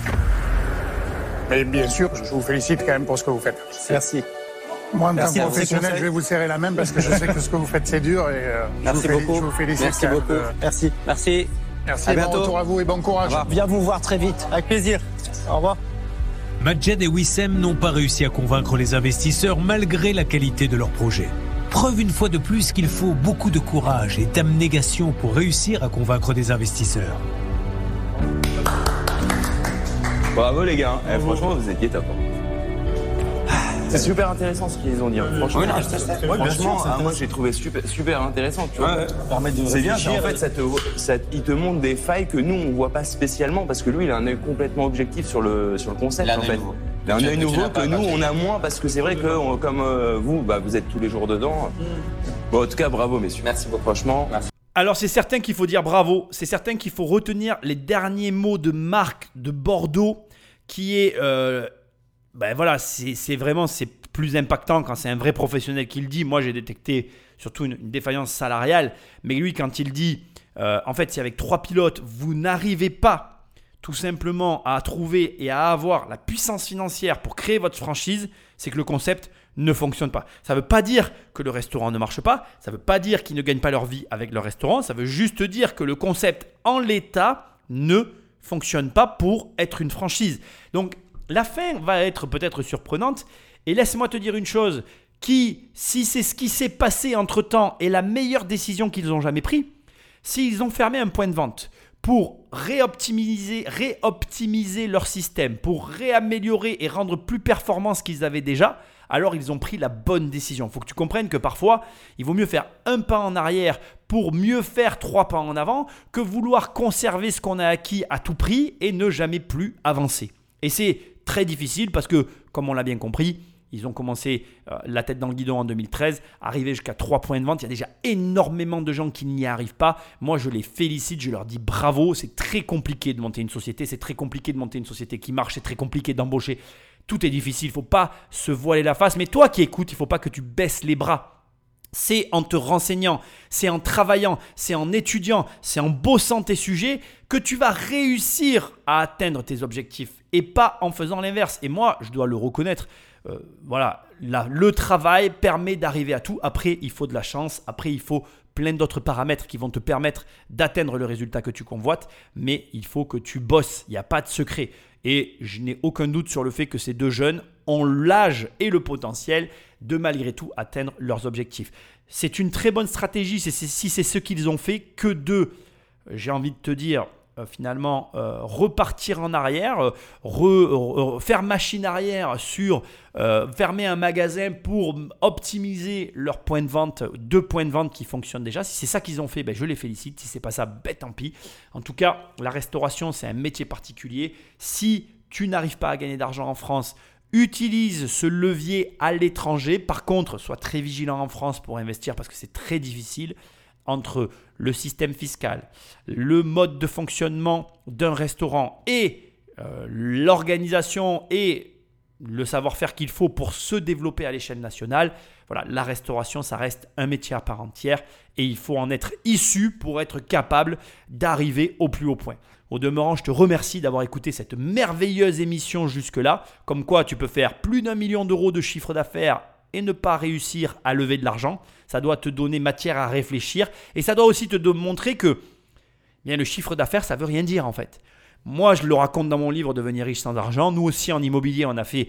Mais bien sûr, je vous félicite quand même pour ce que vous faites. Merci. Moi, en tant que professionnel, je vais vous serrer la main parce que je sais que ce que vous faites, c'est dur. Et, euh, Merci je vous beaucoup. Je vous félicite. Merci beaucoup. Merci. Merci. Merci. À bon bientôt. retour à vous et bon courage. Viens vous voir très vite. Avec plaisir. Au revoir. Majed et Wissem n'ont pas réussi à convaincre les investisseurs malgré la qualité de leur projet. Preuve une fois de plus qu'il faut beaucoup de courage et d'abnégation pour réussir à convaincre des investisseurs. Bravo les gars, Eh, franchement vous étiez top. C'est super intéressant ce qu'ils ont dit. hein. Franchement, ah, moi j'ai trouvé super, super intéressant. Tu vois. C'est bien. En fait, ça te, ça- il te montre des failles que nous on voit pas spécialement parce que lui il a un œil complètement objectif sur le sur le concept Il a un en œil fait. nouveau. Il a un Tu- œil tu nouveau l'as pas que nous on a moins parce que c'est vrai que on- comme euh, vous, bah, vous êtes tous les jours dedans. Bon, en tout cas, bravo messieurs. Merci beaucoup. Franchement. Alors c'est certain qu'il faut dire bravo, c'est certain qu'il faut retenir les derniers mots de Marc de Bordeaux, qui est, euh, ben voilà, c'est vraiment c'est plus impactant quand c'est un vrai professionnel qui le dit. Moi j'ai détecté surtout une, défaillance salariale, mais lui quand il dit, euh, en fait si avec trois pilotes vous n'arrivez pas tout simplement à trouver et à avoir la puissance financière pour créer votre franchise, c'est que le concept ne fonctionne pas. Ça ne veut pas dire que le restaurant ne marche pas, ça ne veut pas dire qu'ils ne gagnent pas leur vie avec le restaurant, ça veut juste dire que le concept en l'état ne fonctionne pas pour être une franchise. Donc la fin va être peut-être surprenante, et laisse-moi te dire une chose, qui, si c'est ce qui s'est passé entre-temps, est la meilleure décision qu'ils ont jamais prise, s'ils ont fermé un point de vente pour réoptimiser, réoptimiser leur système, pour réaméliorer et rendre plus performant ce qu'ils avaient déjà, alors ils ont pris la bonne décision. Il faut que tu comprennes que parfois, il vaut mieux faire un pas en arrière pour mieux faire trois pas en avant que vouloir conserver ce qu'on a acquis à tout prix et ne jamais plus avancer. Et c'est très difficile parce que, comme on l'a bien compris, ils ont commencé euh, la tête dans le guidon en 2013, arrivé jusqu'à 3 points de vente. Il y a déjà énormément de gens qui n'y arrivent pas. Moi, je les félicite, je leur dis bravo. C'est très compliqué de monter une société, c'est très compliqué de monter une société qui marche, c'est très compliqué d'embaucher. Tout est difficile, il faut pas se voiler la face. Mais toi qui écoutes, il faut pas que tu baisses les bras. C'est en te renseignant, c'est en travaillant, c'est en étudiant, c'est en bossant tes sujets que tu vas réussir à atteindre tes objectifs et pas en faisant l'inverse. Et moi, je dois le reconnaître. Euh, voilà, le travail permet d'arriver à tout. Après, il faut de la chance. Après, il faut plein d'autres paramètres qui vont te permettre d'atteindre le résultat que tu convoites. Mais il faut que tu bosses. Il n'y a pas de secret. Et je n'ai aucun doute sur le fait que ces deux jeunes ont l'âge et le potentiel de malgré tout atteindre leurs objectifs. C'est une très bonne stratégie si c'est ce qu'ils ont fait que de, j'ai envie de te dire, finalement euh, repartir en arrière, euh, faire machine arrière sur fermer un magasin pour optimiser leurs points de vente, deux points de vente qui fonctionnent déjà. Si c'est ça qu'ils ont fait, ben, je les félicite. Si c'est pas ça, ben, tant pis. En tout cas, la restauration, c'est un métier particulier. Si tu n'arrives pas à gagner d'argent en France, utilise ce levier à l'étranger. Par contre, sois très vigilant en France pour investir parce que c'est très difficile entre le système fiscal, le mode de fonctionnement d'un restaurant et euh, l'organisation et le savoir-faire qu'il faut pour se développer à l'échelle nationale, voilà, la restauration, ça reste un métier à part entière et il faut en être issu pour être capable d'arriver au plus haut point. Au demeurant, je te remercie d'avoir écouté cette merveilleuse émission jusque-là, comme quoi tu peux faire plus d'un million d'euros de chiffre d'affaires et ne pas réussir à lever de l'argent. Ça doit te donner matière à réfléchir et ça doit aussi te montrer que bien, le chiffre d'affaires, ça veut rien dire en fait. Moi, je le raconte dans mon livre Devenir riche sans argent. Nous aussi, en immobilier, on a fait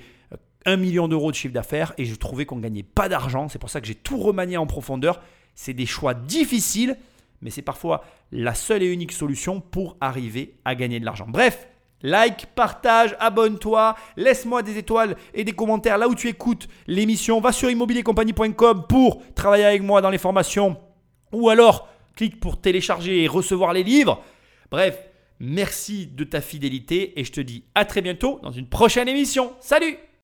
1 euh, million d'euros de chiffre d'affaires et je trouvais qu'on ne gagnait pas d'argent. C'est pour ça que j'ai tout remanié en profondeur. C'est des choix difficiles, mais c'est parfois la seule et unique solution pour arriver à gagner de l'argent. Bref, Like, partage, abonne-toi, laisse-moi des étoiles et des commentaires là où tu écoutes l'émission. Va sur immobiliercompagnie.com pour travailler avec moi dans les formations ou alors clique pour télécharger et recevoir les livres. Bref, merci de ta fidélité et je te dis à très bientôt dans une prochaine émission. Salut